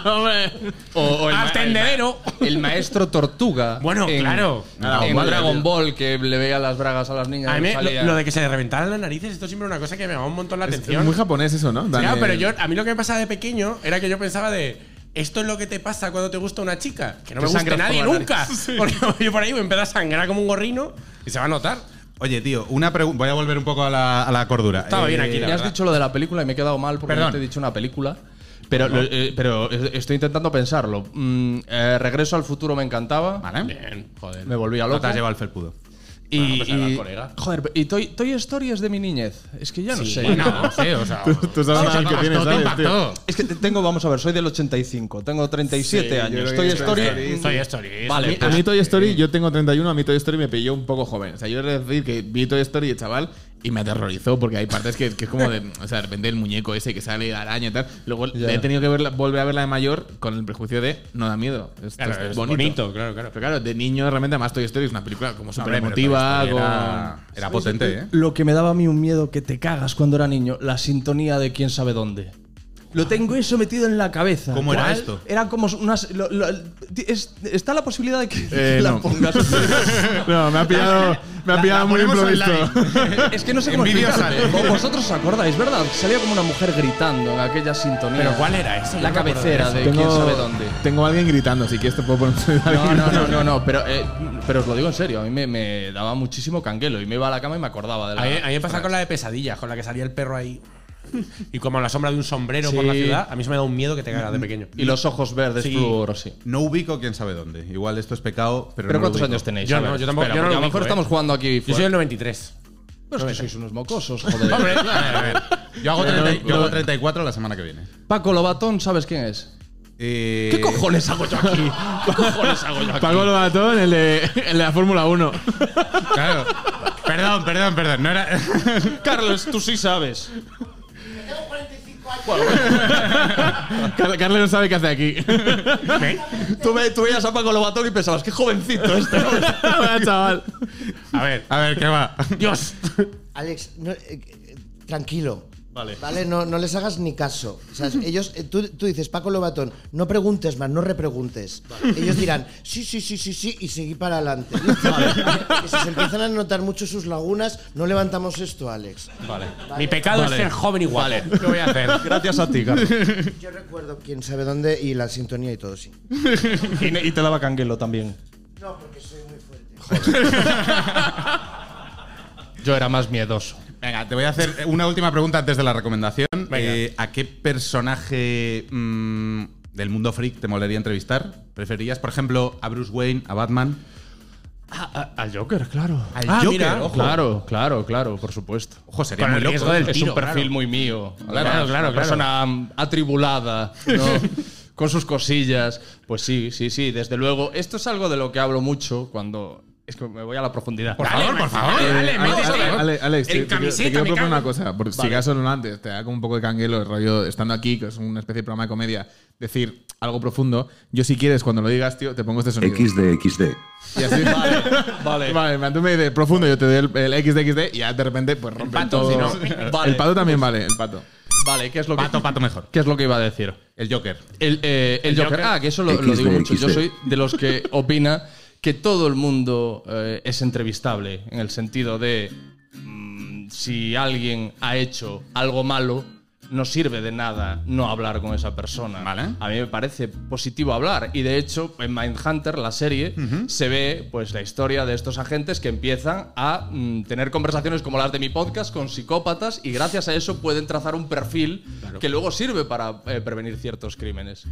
O, o el, tendedero. El, maestro Tortuga. Bueno, en- claro. En Ball, Dragon. Ball, que le veía las bragas a las niñas. A mí, lo, lo de que se le reventaran las narices, esto siempre es una cosa que me llamaba un montón la Es, atención. es muy japonés eso, ¿no? Claro, Daniel? pero yo, a mí lo que me pasaba de pequeño era que yo pensaba de. Esto es lo que te pasa cuando te gusta una chica. Que no me sangras nadie nunca. Porque yo por ahí me empiezo a sangrar como un gorrino y se va a notar. Oye, tío, una pregunta. Voy a volver un poco a la, a la cordura. Estaba bien aquí, la Me has verdad. dicho lo de la película y me he quedado mal porque Perdón. no te he dicho una película. Pero, lo- eh, pero estoy intentando pensarlo. Mm, eh, Regreso al futuro me encantaba. ¿Vale? Bien, joder. Me volvía No loco. te has llevado el felpudo. Y, Bueno, pues y- colega. joder, y Toy, Toy Story es de mi niñez. Es que ya no sé. No, sí, o sea. Tú, tú sabes Vamos, el que tienes, te ¿sabes, impactó. Es que te- tengo, vamos a ver, soy del 85, tengo 37 Sí, años. Toy Story. Toy Soy Story. Vale, tío? A mí Toy Story, yo tengo 31, a mí Toy Story me pilló un poco joven. O sea, yo he de decir que vi Toy Story chaval y me aterrorizó porque hay partes que, que es como de, o sea, de repente el muñeco ese que sale araña y tal. Luego Ya. he tenido que verla- volver a verla de mayor con el prejuicio de no da miedo. Claro, es es bonito. bonito, claro, claro. Pero claro, de niño realmente además Toy Story es una película como súper emotiva. Con- Era, era potente, ¿eh? Lo que me daba a mí un miedo que te cagas cuando era niño, la sintonía de quién sabe dónde. Lo tengo eso metido en la cabeza. ¿Cómo era esto? Era como unas. lo- lo- es- está la posibilidad de que Eh, la no. pongas. No, me ha pillado, me ha pillado muy ponemos improvisto. es que no sé En cómo vídeo explicarlo. sale. Vosotros os acordáis, ¿verdad? Salía como una mujer gritando en aquella sintonía. ¿Pero cuál era ese? La Yo no me acuerdo cabecera de de, eso. quién sabe dónde. Tengo a alguien gritando, así que esto puedo poner. No, no, no, no, no, pero, eh, pero os lo digo en serio, a mí me, me daba muchísimo canguelo y me iba a la cama y me acordaba de la. A mí, a mí me pasa con la de pesadillas, con la que salía el perro ahí. Y como la sombra de un sombrero por la Sí. ciudad, a mí se me da un miedo que te cagas de pequeño. Y los ojos verdes Sí. fluor, sí. No ubico quién sabe dónde. Igual esto es pecado, pero, ¿Pero no lo cuántos ubico. años tenéis? Yo A no, yo tampoco- espera, yo no lo a lo mejor ubico, estamos eh. jugando aquí. Yo soy fuera. del 93. Pero es que sois unos mocosos, joder. Hombre, Yo hago, 30 yo hago 34 la semana que viene. Paco Lobatón, ¿sabes quién es? Eh, ¿Qué cojones hago yo aquí? ¿Qué cojones hago yo aquí? Paco Lobatón, el de, el de la Fórmula 1. Claro. Perdón, perdón, perdón. No era. Carlos, tú sí sabes. Car- Carlos no sabe qué hace aquí. Tú, ve- tú veías a Paco Lobatón y pensabas, qué jovencito este, chaval. a ver. A ver, ¿qué va? Dios. Alex, no, eh, eh, tranquilo. Vale. Vale, no, no les hagas ni caso. O sea, ellos, eh, tú, tú dices, Paco Lobatón, no preguntes más, no repreguntes. Ellos dirán, sí, sí, sí, sí, sí, y seguí para adelante. Que si se empiezan a notar mucho sus lagunas, no levantamos esto, Alex. Mi pecado es ser joven y guapo. ¿Qué voy a hacer? Gracias a ti, Carlos. Yo recuerdo quién sabe dónde y la sintonía y todo, sí. Y, y te daba canguelo también. No, porque soy muy fuerte. Yo era más miedoso. Venga, te voy a hacer una última pregunta antes de la recomendación. Eh, ¿A qué personaje mm, del mundo freak te molaría entrevistar? ¿Preferirías, por ejemplo, a Bruce Wayne, a Batman? al Joker, claro. Al Ah, Joker, mira, ojo. Claro, claro, claro, por supuesto. Ojo, sería Con muy el loco. riesgo del es tiro, un perfil claro. muy mío. Claro, claro, una claro. persona atribulada, ¿no? con sus cosillas. Pues sí, sí, sí, desde luego. Esto es algo de lo que hablo mucho cuando. Es que me voy a la profundidad. Por favor, por favor. Dale, Alex, te, quiero- proponer una cosa. Por si acaso no antes, te da como un poco de canguelo el rollo estando aquí, que es una especie de programa de comedia, decir algo profundo. Yo, si quieres, cuando lo digas, tío, te pongo este sonido. XD, XD. Y así. vale. Vale. Vale, tú me dices profundo, yo te doy el, el XD y ya de repente, pues rompe pato, todo. si no. Vale. El pato también vale, el pato. Vale, ¿qué es lo que. Pato, pato mejor. ¿Qué es lo que iba a decir? El Joker. El, eh, el El Joker. Joker. Ah, que eso lo, lo XD, digo mucho. Yo XD. soy de los que opina que todo el mundo eh, es entrevistable, en el sentido de mm, si alguien ha hecho algo malo, no sirve de nada no hablar con esa persona. Vale. A mí me parece positivo hablar. Y de hecho, en Mindhunter, la serie, se ve pues la historia de estos agentes que empiezan a mm, tener conversaciones como las de mi podcast con psicópatas y gracias a eso pueden trazar un perfil que luego sirve para eh, prevenir ciertos crímenes.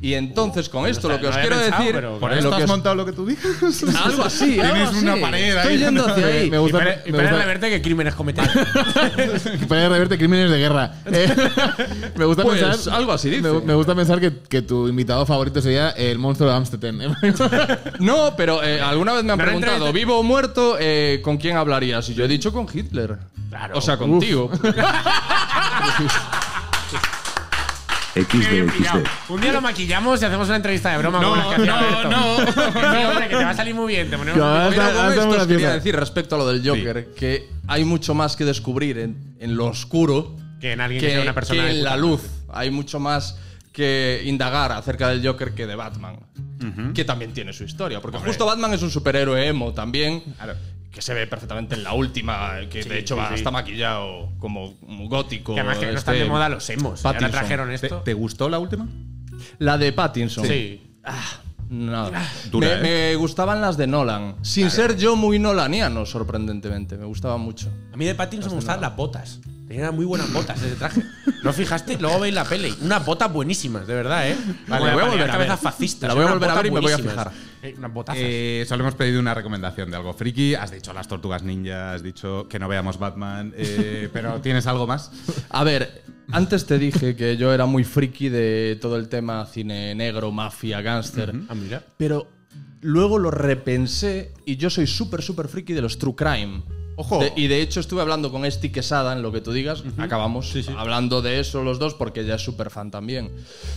Y entonces, con esto, lo que os quiero pensado, decir. pero- ¿Por esto has os- montado lo que tú dices? Algo así, Tienes algo una así. pared ahí. Estoy yendo hacia ahí. Me Y gusta. para, y me para gusta- reverte qué crímenes cometer. Reverte crímenes de guerra. Eh, me gusta Pues, pensar. algo así dice. Me, me gusta pensar que, que tu invitado favorito sería el monstruo de Amstetten. No, pero eh, alguna vez me han No, no preguntado, vivo o muerto, eh, ¿con quién hablarías? Y yo he dicho con Hitler. Claro. O sea, contigo. XD, XD. Un día lo maquillamos y hacemos una entrevista de broma como la que hacía Alberto. no. Sí, hombre, que te va a salir muy bien. Te ponemos con esto os quería decir respecto a lo del Joker, que hay mucho más que descubrir en, en lo oscuro Que en alguien que, que, sea una persona que en la luz. Hay mucho más que indagar acerca del Joker que de Batman. Que también tiene su historia. Porque justo Batman es un superhéroe emo también. Que se ve perfectamente en la última, que de hecho sí, va sí. está maquillado como gótico. Que además que no están este, de moda los emos. Ahora trajeron ¿Te, esto. te gustó la última? La de Pattinson. Sí. No. Dura, me, me gustaban las de Nolan. Sin ser yo muy nolaniano, sorprendentemente. Me gustaban mucho. A mí de Pattinson me gustaban las botas. Tenía muy buenas botas ese traje. ¿No fijaste? Luego veis la peli. Unas botas buenísimas, de verdad, ¿eh? Vale, la voy a volver a ver. La voy a volver a ver y me voy a fijar. Eh, unas botazas. Eh, solo hemos pedido una recomendación de algo friki. Has dicho las tortugas ninja, has dicho que no veamos Batman, eh, pero ¿tienes algo más? A ver, antes te dije que yo era muy friki de todo el tema cine negro, mafia, gángster. Ah, mira. Pero luego lo repensé y yo soy súper, súper friki de los true crime. Ojo. De- y de hecho estuve hablando con Esti Quesada en lo que tú digas. Acabamos hablando de eso los dos porque ella es súper fan también.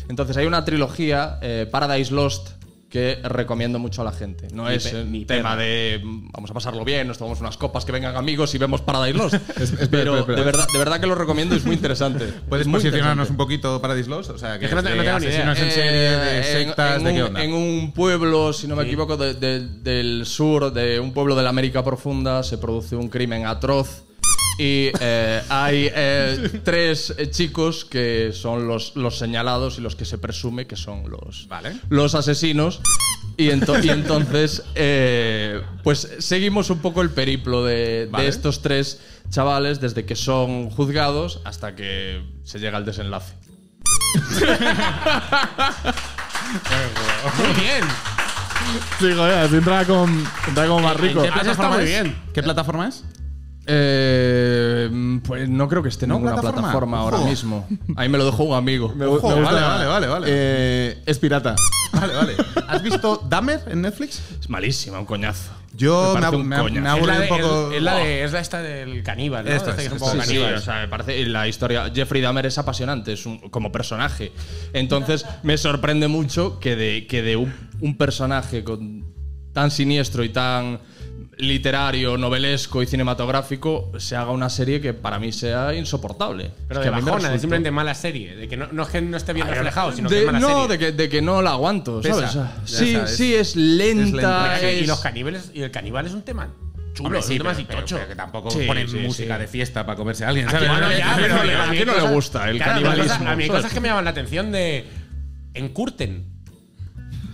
Entonces hay una trilogía, eh, Paradise Lost, que recomiendo mucho a la gente. No Mi es mi tema perra. de mm, vamos a pasarlo bien, nos tomamos unas copas, que vengan amigos y vemos Paradise Lost. Pero espera. De, verdad, de verdad que lo recomiendo, es muy interesante. ¿Puedes Es muy posicionarnos interesante. un poquito Paradise Lost? O sea, que Es que no de tengo ni idea. asesinos en serie, de Eh, en- sectas, en, ¿de qué un, onda? en un pueblo, si no me equivoco, de- de- del sur, de un pueblo de la América Profunda, se produce un crimen atroz. Y eh, hay eh, tres chicos que son los, los señalados y los que se presume que son los, Vale. los asesinos. Y, ento- y entonces, eh, pues seguimos un poco el periplo de, de estos tres chavales desde que son juzgados hasta que se llega al desenlace. Muy bien. sí, joder, así entra como, entra como más rico. ¿En qué plataforma muy es? bien. ¿Qué plataforma es? Eh, pues no creo que esté en ¿No ninguna plataforma? plataforma, ahora Ojo. mismo. Ahí me lo dejó un amigo. Me, gu- Ojo, me gusta. vale, vale, vale, vale. Eh, es pirata. Vale, vale. ¿Has visto Dahmer en Netflix? Es malísima, un coñazo. Yo me, me me ha Es la, aburrido de, un poco. es, es la de- es la esta del caníbal, ¿no? Esto Esta es, que es un esto poco es, Sí, caníbal. o sea, me parece y la historia. Jeffrey Dahmer es apasionante, es un, como personaje. Entonces, me sorprende mucho que de, que de un, un personaje con, tan siniestro y tan literario, novelesco y cinematográfico se haga una serie que para mí sea insoportable. Pero Es de que mí bajona, de simplemente mala serie. De que no, no es que no esté bien reflejado, sino que es mala no, serie. de que, de que no la aguanto. ¿sabes? Sí, sabes. sí, es lenta. lenta. Y los caníbales, y el caníbal es un tema chulo, sí, un tema pero, así pero- tocho. pero que tampoco Sí, ponen sí, música sí. de fiesta para comerse a alguien, Aquí, ¿sabes? bueno, ya, pero ¿A hay no le gusta el claro, canibalismo, cosas- A mí hay cosas que me llaman la atención de. Encurten.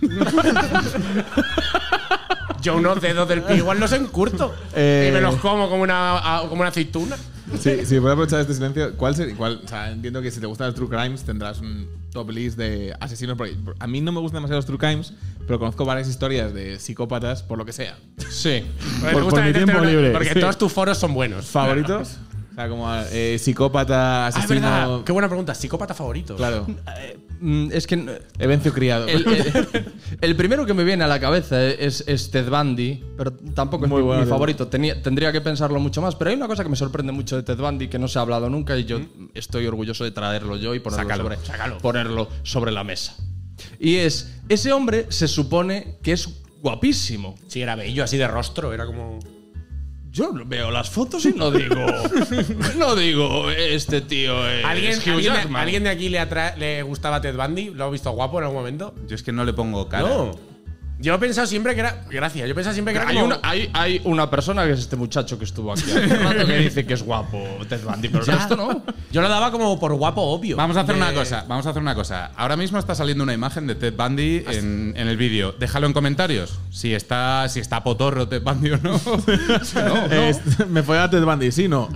Yo unos dedos del pie igual los encurto. Eh. Y me los como como una, a- como una aceituna. Sí, si puedo aprovechar este silencio, ¿cuál sería? Cuál, o sea, entiendo que si te gustan los true crimes tendrás un top list de asesinos. porque a mí no me gustan demasiado los true crimes, pero conozco varias historias de psicópatas por lo que sea. Sí. Porque Por- te gusta por mi tiempo una- libre, Porque sí. todos tus foros son buenos. ¿Favoritos? O sea, como eh, psicópata, Ah, es asesino. verdad. Qué buena pregunta. Psicópata favorito. Claro. Mm, Es que Evencio criado. El, el- el primero que me viene a la cabeza es, es Ted Bundy, pero tampoco es Muy mi, favorito. Tenía- tendría que pensarlo mucho más. Pero hay una cosa que me sorprende mucho de Ted Bundy que no se ha hablado nunca y yo estoy orgulloso de traerlo yo y ponerlo, Sácalo, sobre, sácalo. ponerlo sobre la mesa. Y es, ese hombre se supone que es guapísimo. Sí, era bello, así de rostro. Era como. Yo veo las fotos y no digo, no digo, este tío es ¿Alguien, Hugh alguien, de, Jackman". alguien de aquí le, le gustaba Ted Bundy? ¿Lo ha visto guapo en algún momento? Yo es que no le pongo cara. No. Yo he pensado siempre que era. Gracias. Yo he pensado siempre que era. Hay como- una, hay, hay una persona que es este muchacho que estuvo aquí hace rato que dice que es guapo Ted Bundy, pero el resto no. Yo lo daba como por guapo obvio. Vamos a hacer De- una cosa, vamos a hacer una cosa. Ahora mismo está saliendo una imagen de Ted Bundy en, en el vídeo. Déjalo en comentarios. Si está, si está potorro Ted Bundy o no. Es- me fue a Ted Bundy, sí, no.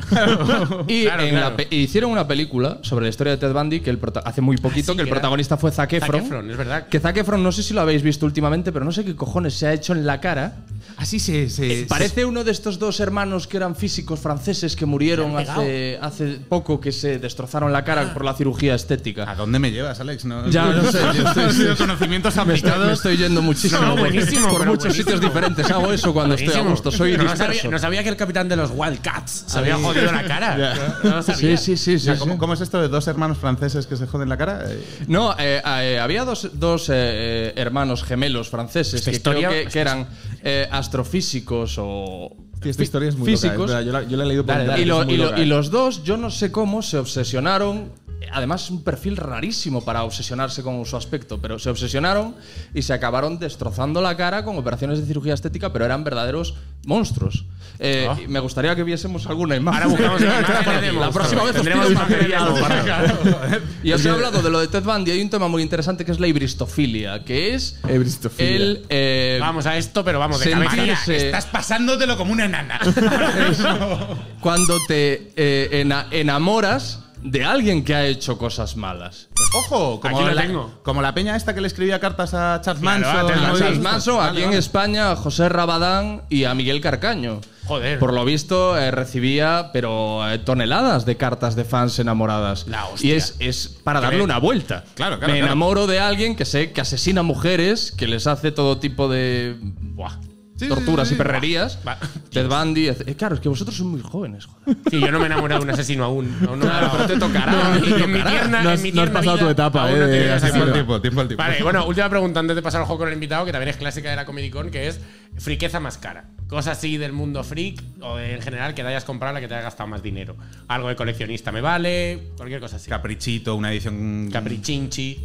Y Claro, en claro. la pe- hicieron una película sobre la historia de Ted Bundy que el hace muy poquito sí, que el protagonista fue Zac. Efron, es verdad. Que Zac Efron no sé si lo habéis visto últimamente, pero no sé qué cojones se ha hecho en la cara Así se. se- Parece uno de estos dos hermanos que eran físicos franceses que murieron hace, hace poco, que se destrozaron la cara por la cirugía ¿A estética. dónde me llevas, Alex? No, Ya, no sé, yo estoy- sido conocimientos Me estoy, aplicados. me estoy yendo muchísimo No, por- buenísimo, por muchos buenísimo. sitios diferentes. Hago eso cuando estoy a Buenísimo. gusto. Soy no, sabía, no sabía que el capitán de los Wildcats se había jodido la cara. No lo sabía. Sí, sí, sí, O sí. ¿cómo, cómo es esto de dos hermanos franceses que se joden la cara? Eh, No, eh, eh, había dos, dos, eh, eh, hermanos gemelos franceses Esta que historia- creo que, que eran eh, astrofísicos o esta historia es muy loca, físicos. es yo, la, yo la he leído por Dale, internet, y, lo- es muy y lo- loca, y los dos, yo no sé cómo, se obsesionaron. Además, es un perfil rarísimo para obsesionarse con su aspecto, pero se obsesionaron y se acabaron destrozando la cara con operaciones de cirugía estética, pero eran verdaderos monstruos. Eh, y Me gustaría que viésemos alguna imagen. Ahora buscamos La monstruos. próxima vez os Tendremos material para- Y os he hablado de lo de Ted Bundy. Hay un tema muy interesante que es la hibristofilia, que es Ebristofilia. el. eh, Vamos a esto, pero vamos de cabeza. Estás pasándotelo como una enana. cuando te eh, ena- enamoras de alguien que ha hecho cosas malas. Ojo, como Aquí la, tengo. como la peña esta que le escribía cartas a Charles Claro. Charles Manson, Vale, aquí en. España, a José Rabadán y a Miguel Carcaño. Joder. Por lo visto, eh, recibía, pero eh, toneladas de cartas de fans enamoradas. La hostia. y es, es para darle una vuelta. Claro, claro, Me claro. enamoro de alguien que sé que asesina mujeres, que les hace todo tipo de. buah, Sí, torturas sí, sí, y perrerías. Va. Ted Bundy. Eh, claro, es que vosotros sois muy jóvenes, joder. Sí, yo no me he enamorado de un asesino aún. No, Claro, pero te tocará. No, y en mi tierna, No has- en mi no has tierna pasado vida, tu etapa, eh, asesino. etapa. Tiempo, tiempo al tiempo. Vale, bueno, última pregunta antes de pasar al juego con el invitado, que también es clásica de la Comic Con, que es friqueza más cara. Cosas así del mundo freak o de- en general que te hayas comprado la que te haya gastado más dinero. Algo de coleccionista me vale, cualquier cosa así. Caprichito, una edición. Caprichinchi.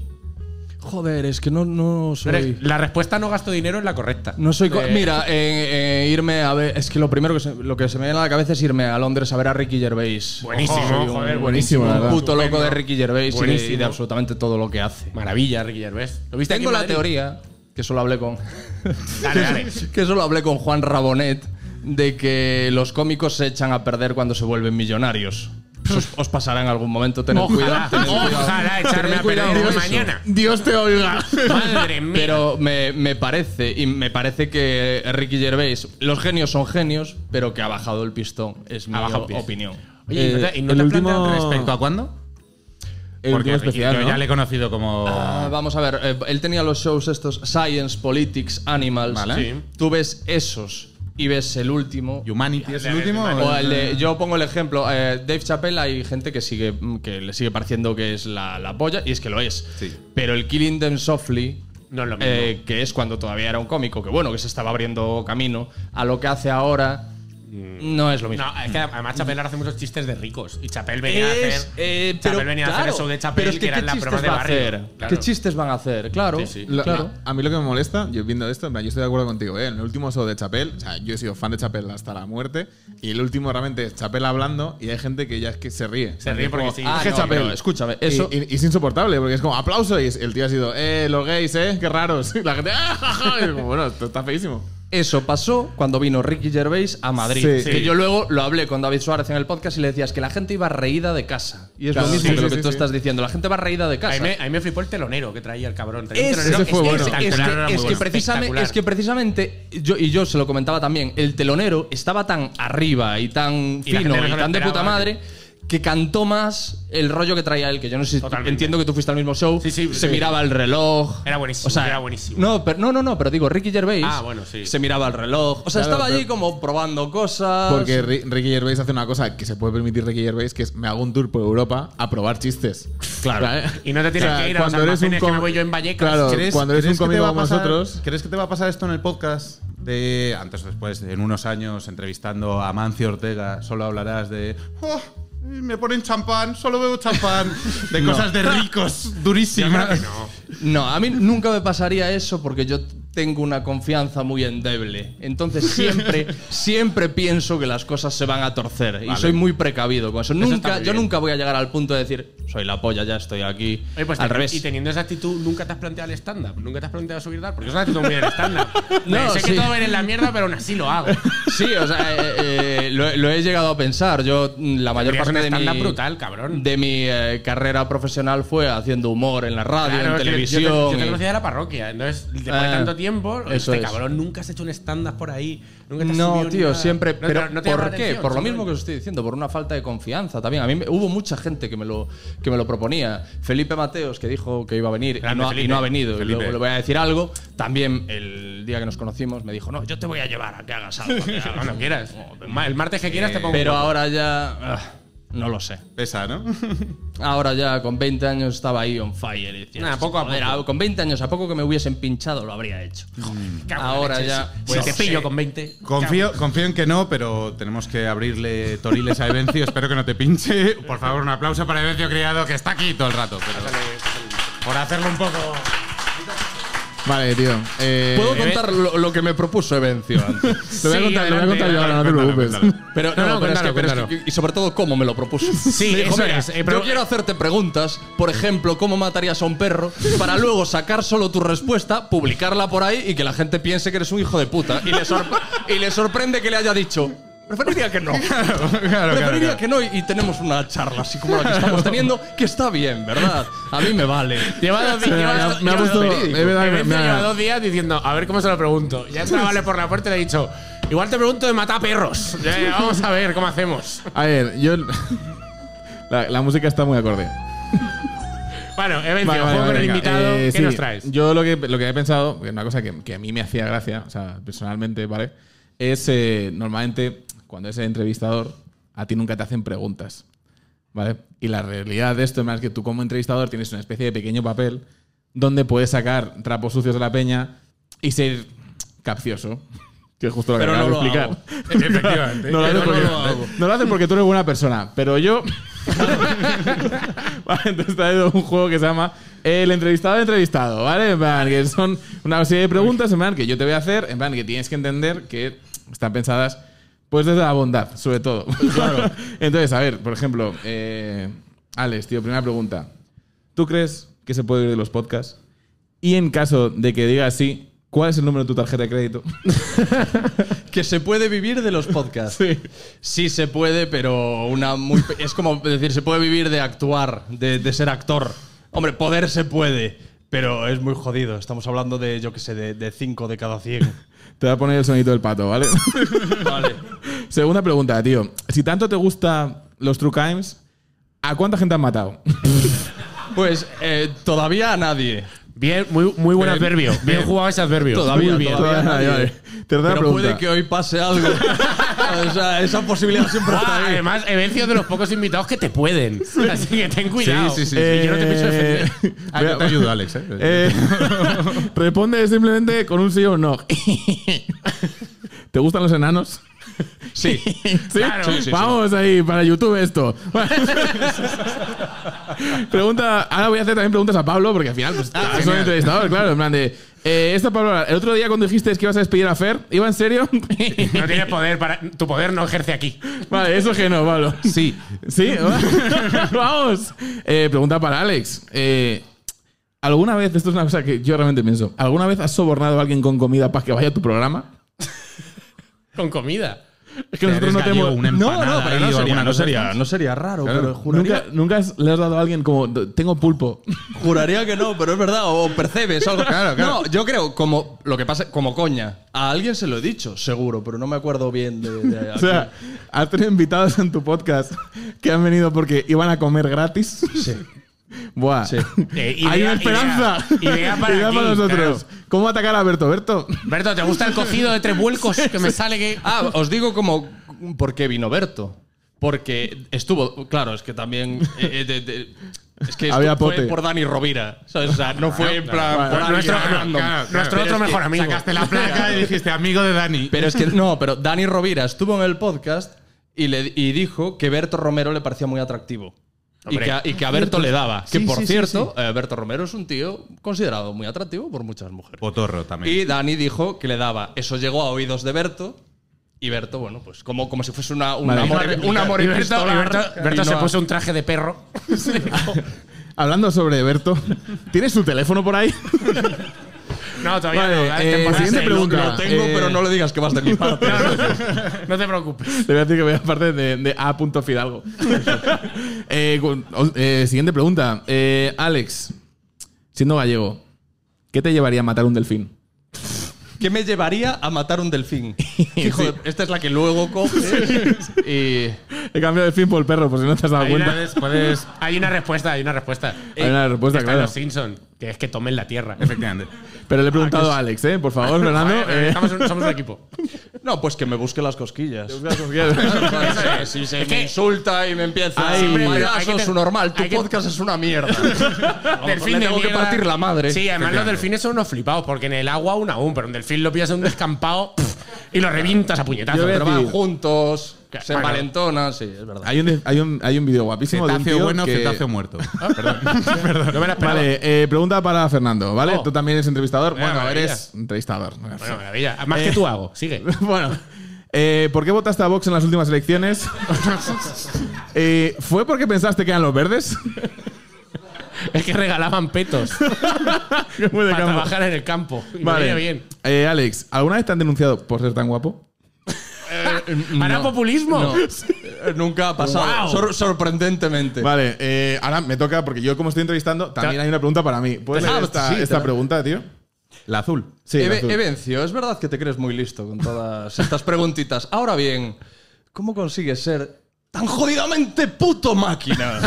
Joder, es que no, no Pero soy. la respuesta no gasto dinero es la correcta. No soy. co- Eh, Mira, eh, eh, irme a ver. Es que lo primero que se, lo que se me viene a la cabeza es irme a Londres a ver a Ricky Gervais. Buenísimo, Ojo, joder, un- buenísimo, Un puto loco de Ricky Gervais y de, Buenísimo. y de absolutamente todo lo que hace. Maravilla, Ricky Gervais. ¿Lo viste Tengo aquí en la teoría, que eso lo hablé con. Dale, dale. que eso lo hablé con Juan Rabonet, de que los cómicos se echan a perder cuando se vuelven millonarios. Os, os pasará en algún momento. Tened cuidado. Ojalá, tened cuidado. ojalá echarme a perder eso. mañana. Dios te oiga. Madre mía. Pero me, me parece, y me parece que Ricky Gervais, los genios son genios, pero que ha bajado el pistón, es mi opinión. Oye, ¿y no te, y no el te último- planteas- ¿Respecto a cuándo? El Porque especial, yo ¿no? ya le he conocido como. Ah, vamos a ver, eh, él tenía los shows estos Science, Politics, Animals. Vale. Sí. Tú ves esos y ves el último. Humanity es el último. O el de- yo pongo el ejemplo, eh, Dave Chappelle hay gente que sigue que le sigue pareciendo que es la, la polla y es que lo es. Sí. Pero el Killing Them Softly, No es lo mismo. eh, que es cuando todavía era un cómico, que bueno, que se estaba abriendo camino, a lo que hace ahora, no es lo mismo. No, es que además Chapel hace muchos chistes de ricos. Y Chapel venía a Es, hacer. eh, Chapel pero, venía a hacer claro, el show de pero Chapel, es que que eran ¿qué las chistes bromas de a barrio. hacer? Claro. ¿Qué chistes van a hacer? Claro, Sí, sí. Lo- claro. A mí lo que me molesta, yo viendo esto, en plan, yo estoy de acuerdo contigo, ¿eh? En el último show de Chapel, o sea, yo he sido fan de Chapel hasta la muerte, y el último realmente es Chapel hablando, y hay gente que ya es que se ríe. Se ríe Es como, porque sí. Ah, "Es que no, Chapel". escúchame, Y- eso- Y, y es insoportable, porque es como aplauso, y el tío ha sido, eh, los gays, eh, qué raros. Y la gente, ah, ja, ja", y como, bueno, esto está feísimo. Eso pasó cuando vino Ricky Gervais a Madrid. Sí. Que Sí. yo luego lo hablé con David Suárez en el podcast y le decías que la gente iba reída de casa. Y es Claro, lo mismo sí, que lo que sí, tú sí. estás diciendo. La gente va reída de A casa. mí, a mí me flipó el telonero que traía el cabrón. Traía Es, telonero ese fue es- bueno. es- es espectacular, era que, es precisamente, es que precisamente yo y yo se lo comentaba también, el telonero estaba tan arriba y tan fino y tan de puta madre que cantó más el rollo que traía él, que yo no sé si Totalmente. entiendo que tú fuiste al mismo show, Sí, sí, se sí. miraba el reloj. Era buenísimo, era buenísimo. No, pero, no, no, no, pero digo, Ricky Gervais Ah, bueno, sí. se miraba el reloj. O sea, Claro, estaba allí como probando cosas. Porque Ri- Ricky Gervais hace una cosa que se puede permitir Ricky Gervais, que es me hago un tour por Europa a probar chistes. Claro. ¿Vale? Y no te tienes que ir a los cuando eres un que me voy yo en Vallecas. Claro, ¿Crees- cuando eres un crees que cómico va a como pasar- nosotros. ¿Crees que te va a pasar esto en el podcast? De antes o después, en unos años, entrevistando a Mancio Ortega, solo hablarás de. "Oh, me ponen champán, solo bebo champán. De cosas de ricos, durísimas. No, a mí nunca me pasaría eso porque yo tengo una confianza muy endeble. Entonces siempre, siempre pienso que las cosas se van a torcer. Y soy muy precavido con eso. está Nunca, yo nunca voy a llegar al punto de decir, soy la polla, ya estoy aquí. Oye, pues al revés. Y teniendo esa actitud, ¿nunca te has planteado el stand-up? ¿Nunca te has planteado subir tal? Porque es una actitud muy del stand-up. No, sé sí. que todo va a ir en la mierda, pero aún así lo hago. Sí, o sea, eh, eh, lo, lo he llegado a pensar. Yo, mm, la mayor parte de mi, brutal, cabrón. de mi eh, carrera profesional fue haciendo humor en la radio, Claro, en televisión. Yo te, yo te conocía de la parroquia. Entonces, después de Ah. tanto tiempo. Eso este es. cabrón, nunca has hecho un stand-up por ahí. Nunca te has No, tío, nada. siempre. No, pero no, te ¿por qué? atención, Por lo mismo que os estoy diciendo, por una falta de confianza también. A mí me- hubo mucha gente que me lo que me lo proponía. Felipe Mateos que dijo que iba a venir y no, ha- y Felipe. no ha venido. Y Felipe. luego le voy a decir algo. También el día que nos conocimos me dijo, no, yo te voy a llevar a que hagas algo. que hagas Cuando algo". quieras. El martes que quieras te pongo. Pero ahora ya. ah, no lo sé. Pesa, ¿no? Ahora ya con 20 años estaba ahí on fire. Y decía, Nah, poco a "Joder, poco". Con 20 años, a poco que me hubiesen pinchado, lo habría hecho. Ahora leche, ya, Si, pues, si te pillo con 20. Confío, confío en que no, pero tenemos que abrirle toriles a Evencio. Espero que no te pinche. Por favor, un aplauso para Evencio Criado, que está aquí todo el rato. Pero por hacerlo un poco. Vale, tío. Eh, Puedo contar lo, lo que me propuso Evencio antes. Te voy a contar, lo voy a contar yo ahora, no te preocupes. cuéntalo. Pero No, no, no, pero, es que, cuéntalo, pero es cuéntalo. que- y sobre todo cómo me lo propuso. Sí, Me dijo, eso "Mira, es, eh, yo quiero hacerte preguntas, por ejemplo, cómo matarías a un perro, para luego sacar solo tu respuesta, publicarla por ahí y que la gente piense que eres un hijo de puta. Y le, sorpre- y le sorprende que le haya dicho. Preferiría que no. Preferiría que no y, y tenemos una charla así como la que estamos teniendo, que está bien, ¿verdad? A mí me vale. Lleva dos días. Me lleva ha- me ha lleva puesto- dos- me lleva dos días diciendo, a ver cómo se lo pregunto. Ya entra Vale por la puerta y le he dicho, igual te pregunto de matar perros. Ya, ya, vamos a ver cómo hacemos. A ver, yo. La, la música está muy acorde. Bueno, Vale, vale, juego con vale, el venga. invitado. Eh, ¿Qué sí, nos traes? Yo lo que, lo que he pensado, que es una cosa que, que a mí me hacía gracia, o sea, personalmente, ¿vale? Es eh, normalmente cuando eres el entrevistador, a ti nunca te hacen preguntas, ¿vale? Y la realidad de esto es que tú como entrevistador tienes una especie de pequeño papel donde puedes sacar trapos sucios de la peña y ser capcioso. Que es justo lo que Pero no lo explicar. Efectivamente. No lo, haces no porque, lo hago. no lo haces porque tú eres buena persona, pero yo. vale, entonces traído un juego que se llama El entrevistado entrevistado, ¿vale? En plan, que son una serie de preguntas, en plan, que yo te voy a hacer, en plan, que tienes que entender que están pensadas, pues desde la bondad, sobre todo. Claro. entonces, a ver, por ejemplo, eh, Alex, tío, primera pregunta. ¿Tú crees que se puede vivir de los podcasts? Y en caso de que digas sí, ¿cuál es el número de tu tarjeta de crédito? Que se puede vivir de los podcasts. Sí. Sí se puede, pero una muy es como decir, se puede vivir de actuar, de, de ser actor. Hombre, poder se puede, pero es muy jodido. Estamos hablando de, yo qué sé, de 5 de cada 100. Te voy a poner el sonito del pato, ¿vale? vale. Segunda pregunta, tío. Si tanto te gustan los True Crimes, ¿a cuánta gente han matado? Pues eh, todavía a nadie. Bien, muy, muy buen adverbio. Bien jugado ese adverbio. Todavía, muy bien. todavía. Vale, vale. Tercera Pero pregunta. puede que hoy pase algo. o sea, esa posibilidad siempre Ah, está ahí. además, Evencio de los pocos invitados que te pueden. Así que ten cuidado. Sí, sí, sí. Y yo no te pienso Eh. Ah, yo te ayudo, Alex. ¿eh? eh, responde simplemente con un sí o un no. ¿Te gustan los enanos? Sí. ¿Sí? Claro. Sí, sí, Vamos ahí, para YouTube esto. Pregunta, ahora voy a hacer también preguntas a Pablo, porque al final pues, Ah, es un entrevistador, claro. En plan de. Eh, esta Pablo, el otro día cuando dijiste que ibas a despedir a Fer, ¿iba en serio? No tienes poder para. Tu poder no ejerce aquí. vale, eso es que no, Pablo. Sí. ¿Sí? Vamos. Eh, pregunta para Alex. Eh, ¿Alguna vez, esto es una cosa que yo realmente pienso, ¿alguna vez has sobornado a alguien con comida para que vaya a tu programa? Con comida. Es que nosotros no tenemos. una No, no, pero ahí no sería, no sería, así. no sería raro, Claro. pero juraría, ¿Nunca, nunca has- le has dado a alguien como tengo pulpo. juraría que no, pero es verdad, o percebes algo. Claro, claro. No, yo creo, como lo que pasa, como coña. A alguien se lo he dicho, seguro, pero no me acuerdo bien de. de O sea, has tenido invitados en tu podcast que han venido porque iban a comer gratis. Sí. Buah. Sí. Eh, Hay una esperanza. idea- idea para aquí, nosotros. ¿Cómo atacar a Berto? Berto. Berto, ¿te gusta el cocido de tres vuelcos que me sale que. Ah, os digo como por qué vino Berto. Porque estuvo, claro, es que también eh, eh, de- de- es que Había fue por Dani Rovira, ¿sabes? O sea, no fue en plan por Nuestro, claro, nuestro otro mejor amigo. Sacaste la placa y dijiste amigo de Dani. Pero es que no, pero Dani Rovira estuvo en el podcast y, le, y dijo que Berto Romero le parecía muy atractivo. Y que, a, y que a Berto le daba. Que Sí, por sí, sí, cierto, eh, Berto Romero es un tío considerado muy atractivo por muchas mujeres. Potorro también. Y Dani dijo que le daba. Eso llegó a oídos de Berto. Y Berto, bueno, pues como, como si fuese una, un Vale. amor, un amor Y Berto, y Berto- Berto Y se no- puso un traje de perro. Hablando sobre Berto, ¿tienes su teléfono por ahí? No, todavía Vale, no. eh, siguiente pregunta. Lo tengo, Eh, pero no le digas que vas de mi parte. No te preocupes. Te voy a decir que voy a parte de, de A. Fidalgo. Eh, eh, siguiente pregunta. Eh, Alex, siendo gallego, ¿qué te llevaría a matar un delfín? ¿Qué me llevaría a matar un delfín? Hijo esta es la que luego coges y. He cambiado el fin por el perro, por si no te has dado Hay cuenta. una, puedes- hay una respuesta, hay una respuesta. Hay una respuesta, Está en claro. los Simpsons, que es que tomen la tierra. Efectivamente. Pero le he preguntado a Alex, ¿eh? Por favor, Fernando. Eh, estamos un- somos un equipo. No, pues que me busque las cosquillas. si se me insulta y me empieza Ay, siempre, hay que te- normal, tu hay que- podcast es una mierda. delfín de tengo que mierda. partir la madre. Sí, además los delfines son unos flipados, porque en el agua aún aún, pero un delfín lo pillas en un descampado y lo revientas a Yo puñetazos. voy a Pero van decir- juntos, se bueno. envalentonan, sí, es verdad. hay un, hay un, hay un vídeo guapísimo de un Cetáceo tío bueno, que- cetáceo muerto. no me la esperaba. Vale, eh, pregunta para Fernando, ¿vale? Oh. Tú también eres entrevistador. Mira, bueno, maravilla. eres entrevistador. Bueno, maravilla. Más que tú hago. Sigue. bueno, eh, ¿por qué votaste a Vox en las últimas elecciones? Eh, ¿Fue porque pensaste que eran los verdes? Es que regalaban petos Muy de para campo. trabajar en el campo. Y me Vale. venía bien. Eh, Alex, ¿alguna vez te han denunciado por ser tan guapo? ¿Para populismo? No, eh, nunca ha pasado. Wow. Sor- sorprendentemente. Vale, eh, ahora me toca, porque yo como estoy entrevistando, también hay una pregunta para mí. ¿Puedes leer esta, sí, te esta la- pregunta, tío? La azul. Sí, Eve- azul. Evencio, es verdad que te crees muy listo con todas estas preguntitas. Ahora bien, ¿cómo consigues ser tan jodidamente puto máquina?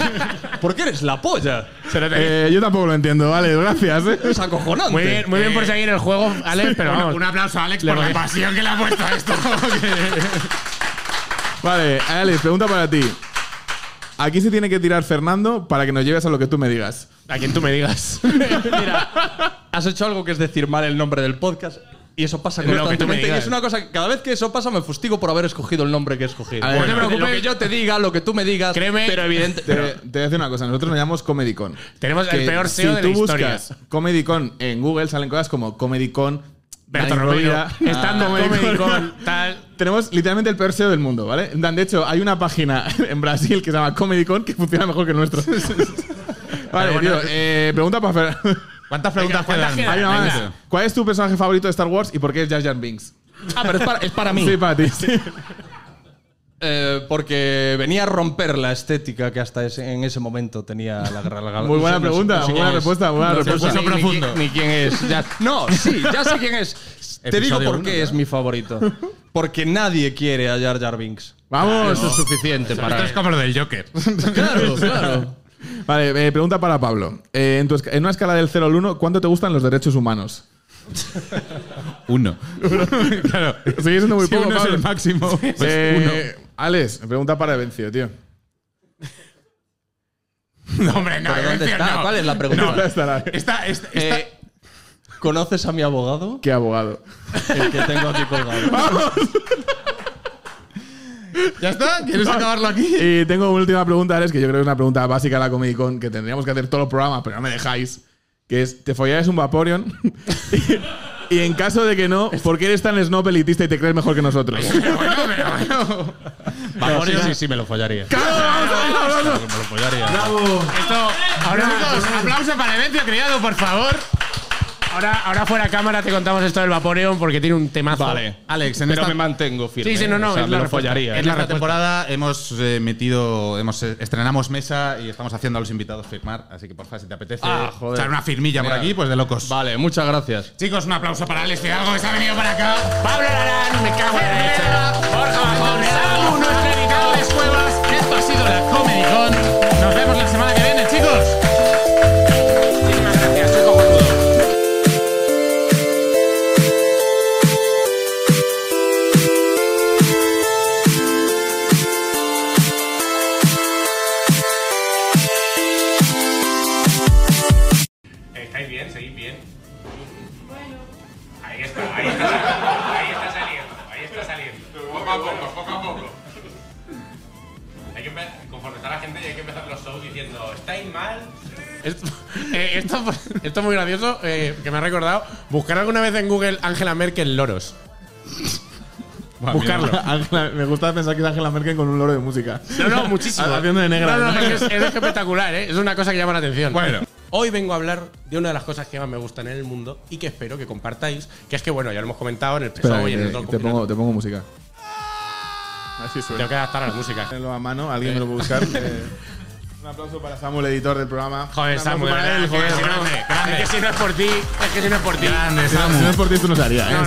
Porque eres la polla. Eh, yo tampoco lo entiendo, vale, gracias. eh. Es acojonante. Muy bien, muy bien por seguir el juego, Alex, pero vamos. Un aplauso a Alex Le por la pasión que le ha puesto a esto. Vale, Alex, pregunta para ti. Aquí se tiene que tirar Fernando para que nos lleves a lo que tú me digas. A quien tú me digas. Mira, has hecho algo que es decir mal el nombre del podcast. Y eso pasa Lo que tú me constantemente. Y es una cosa que cada vez que eso pasa me fustigo por haber escogido el nombre que he escogido. A ver, no te preocupes. Lo que yo te diga, lo que tú me digas. Créeme- Pero evidente. Te, te voy a decir una cosa, nosotros nos llamamos ComedyCon. Tenemos el Que peor si SEO de la historia. buscas ComedyCon en Google salen cosas como ComedyCon, Berto Dani Romero, Rovira, stand-up Comedy comedy Con. con tal. Tenemos literalmente el peor SEO del mundo, ¿vale? Dan, De hecho, hay una página en Brasil que se llama ComedyCon que funciona mejor que el nuestro. vale, tío, eh, pregunta para Fer. ¿Cuántas preguntas ¿cuántas quedan? quedan? Hay una más. Venga. ¿Cuál es tu personaje favorito de Star Wars y por qué es Jar Jar Binks? Ah, pero es para, es para mí. Sí, para ti. sí. Eh, porque venía a romper la estética que hasta ese- en ese momento tenía la guerra de la Galaxia. Muy buena No sé- pregunta, no sé muy buena es. respuesta, muy buena No sé respuesta. ni- ni profundo. quién- Ni, quién es. Ya- no, sí, ya sé quién es. Te digo por uno, qué ¿no? es mi favorito. Porque nadie quiere a Jar Jar Binks. Vamos. Eso es suficiente para Esto es él. como lo del Joker. Claro, claro. Vale, eh, pregunta para Pablo. Eh, en, tu esca- en una escala del 0 al 1, ¿cuánto te gustan los derechos humanos? Uno. claro. Sigue siendo muy Si poco, uno es Pablo. el máximo. Pues Eh, Alex, pregunta para Evencio, tío. uno. No, hombre, no. ¿Pero dónde está? no. ¿Cuál es la pregunta? No, estará. Esta, esta, esta- Eh, ¿Conoces a mi abogado? Qué abogado. El que tengo aquí colgado. ¿Ya está? ¿Quieres acabarlo aquí? Y tengo una última pregunta, Alex, que yo creo que es una pregunta básica de la Comedy Con, que tendríamos que hacer todos los programas, pero no me dejáis. Que es, ¿te follarías un Vaporeon? y, y en caso de que no, ¿por qué eres tan snob elitista y te crees mejor que nosotros? Pero bueno, pero bueno. Vamos, sí, sí, sí, me lo follaría. ¡Claro, vamos, vamos, vamos! Me lo follaría. Esto. Ahora, Chicos, aplauso para Evencio Criado, por favor. Ahora, ahora fuera cámara te contamos esto del Vaporeon porque tiene un temazo. Vale. Alex, en Pero esta, me mantengo firme. Sí, sí, no, no, O sea, es me la lo follaría. En esta temporada hemos eh, metido, hemos eh, estrenamos mesa y estamos haciendo a los invitados firmar, así que porfa, si te apetece Ah, joder. echar una firmilla por aquí, pues de locos. Vale, muchas gracias. Chicos, un aplauso para Alex Fidalgo que se ha venido para acá. Pablo Larán, me cago en la leche. Borja Bajón, Samu, nuestro editado de Cuevas. Esto ha sido la Comedy Con. Nos vemos la semana que viene, chicos. Esto, eh, esto, esto es muy gracioso, eh, que me ha recordado. Buscar alguna vez en Google Angela Merkel loros. Buscarlo. Me gusta pensar que es Angela Merkel con un loro de música. No, no, muchísimo. Haciendo de negra. No, no, ¿no? porque es, es espectacular, ¿eh? Es una cosa que llama la atención. Bueno. Hoy vengo a hablar de una de las cosas que más me gustan en el mundo y que espero que compartáis, que es que, bueno, ya lo hemos comentado en el PSOE y en el que otro te, pongo, te pongo música. Así Tengo que adaptar a la música. Tenerlo a mano, alguien me lo puede buscar. Eh, Un aplauso para Samuel, editor del programa. Joder, Un Samu, de aplauso para él, joder. no- es que si no es por ti, es que si no es por ti. Si no- Si no es por ti, esto no se haría, ¿eh?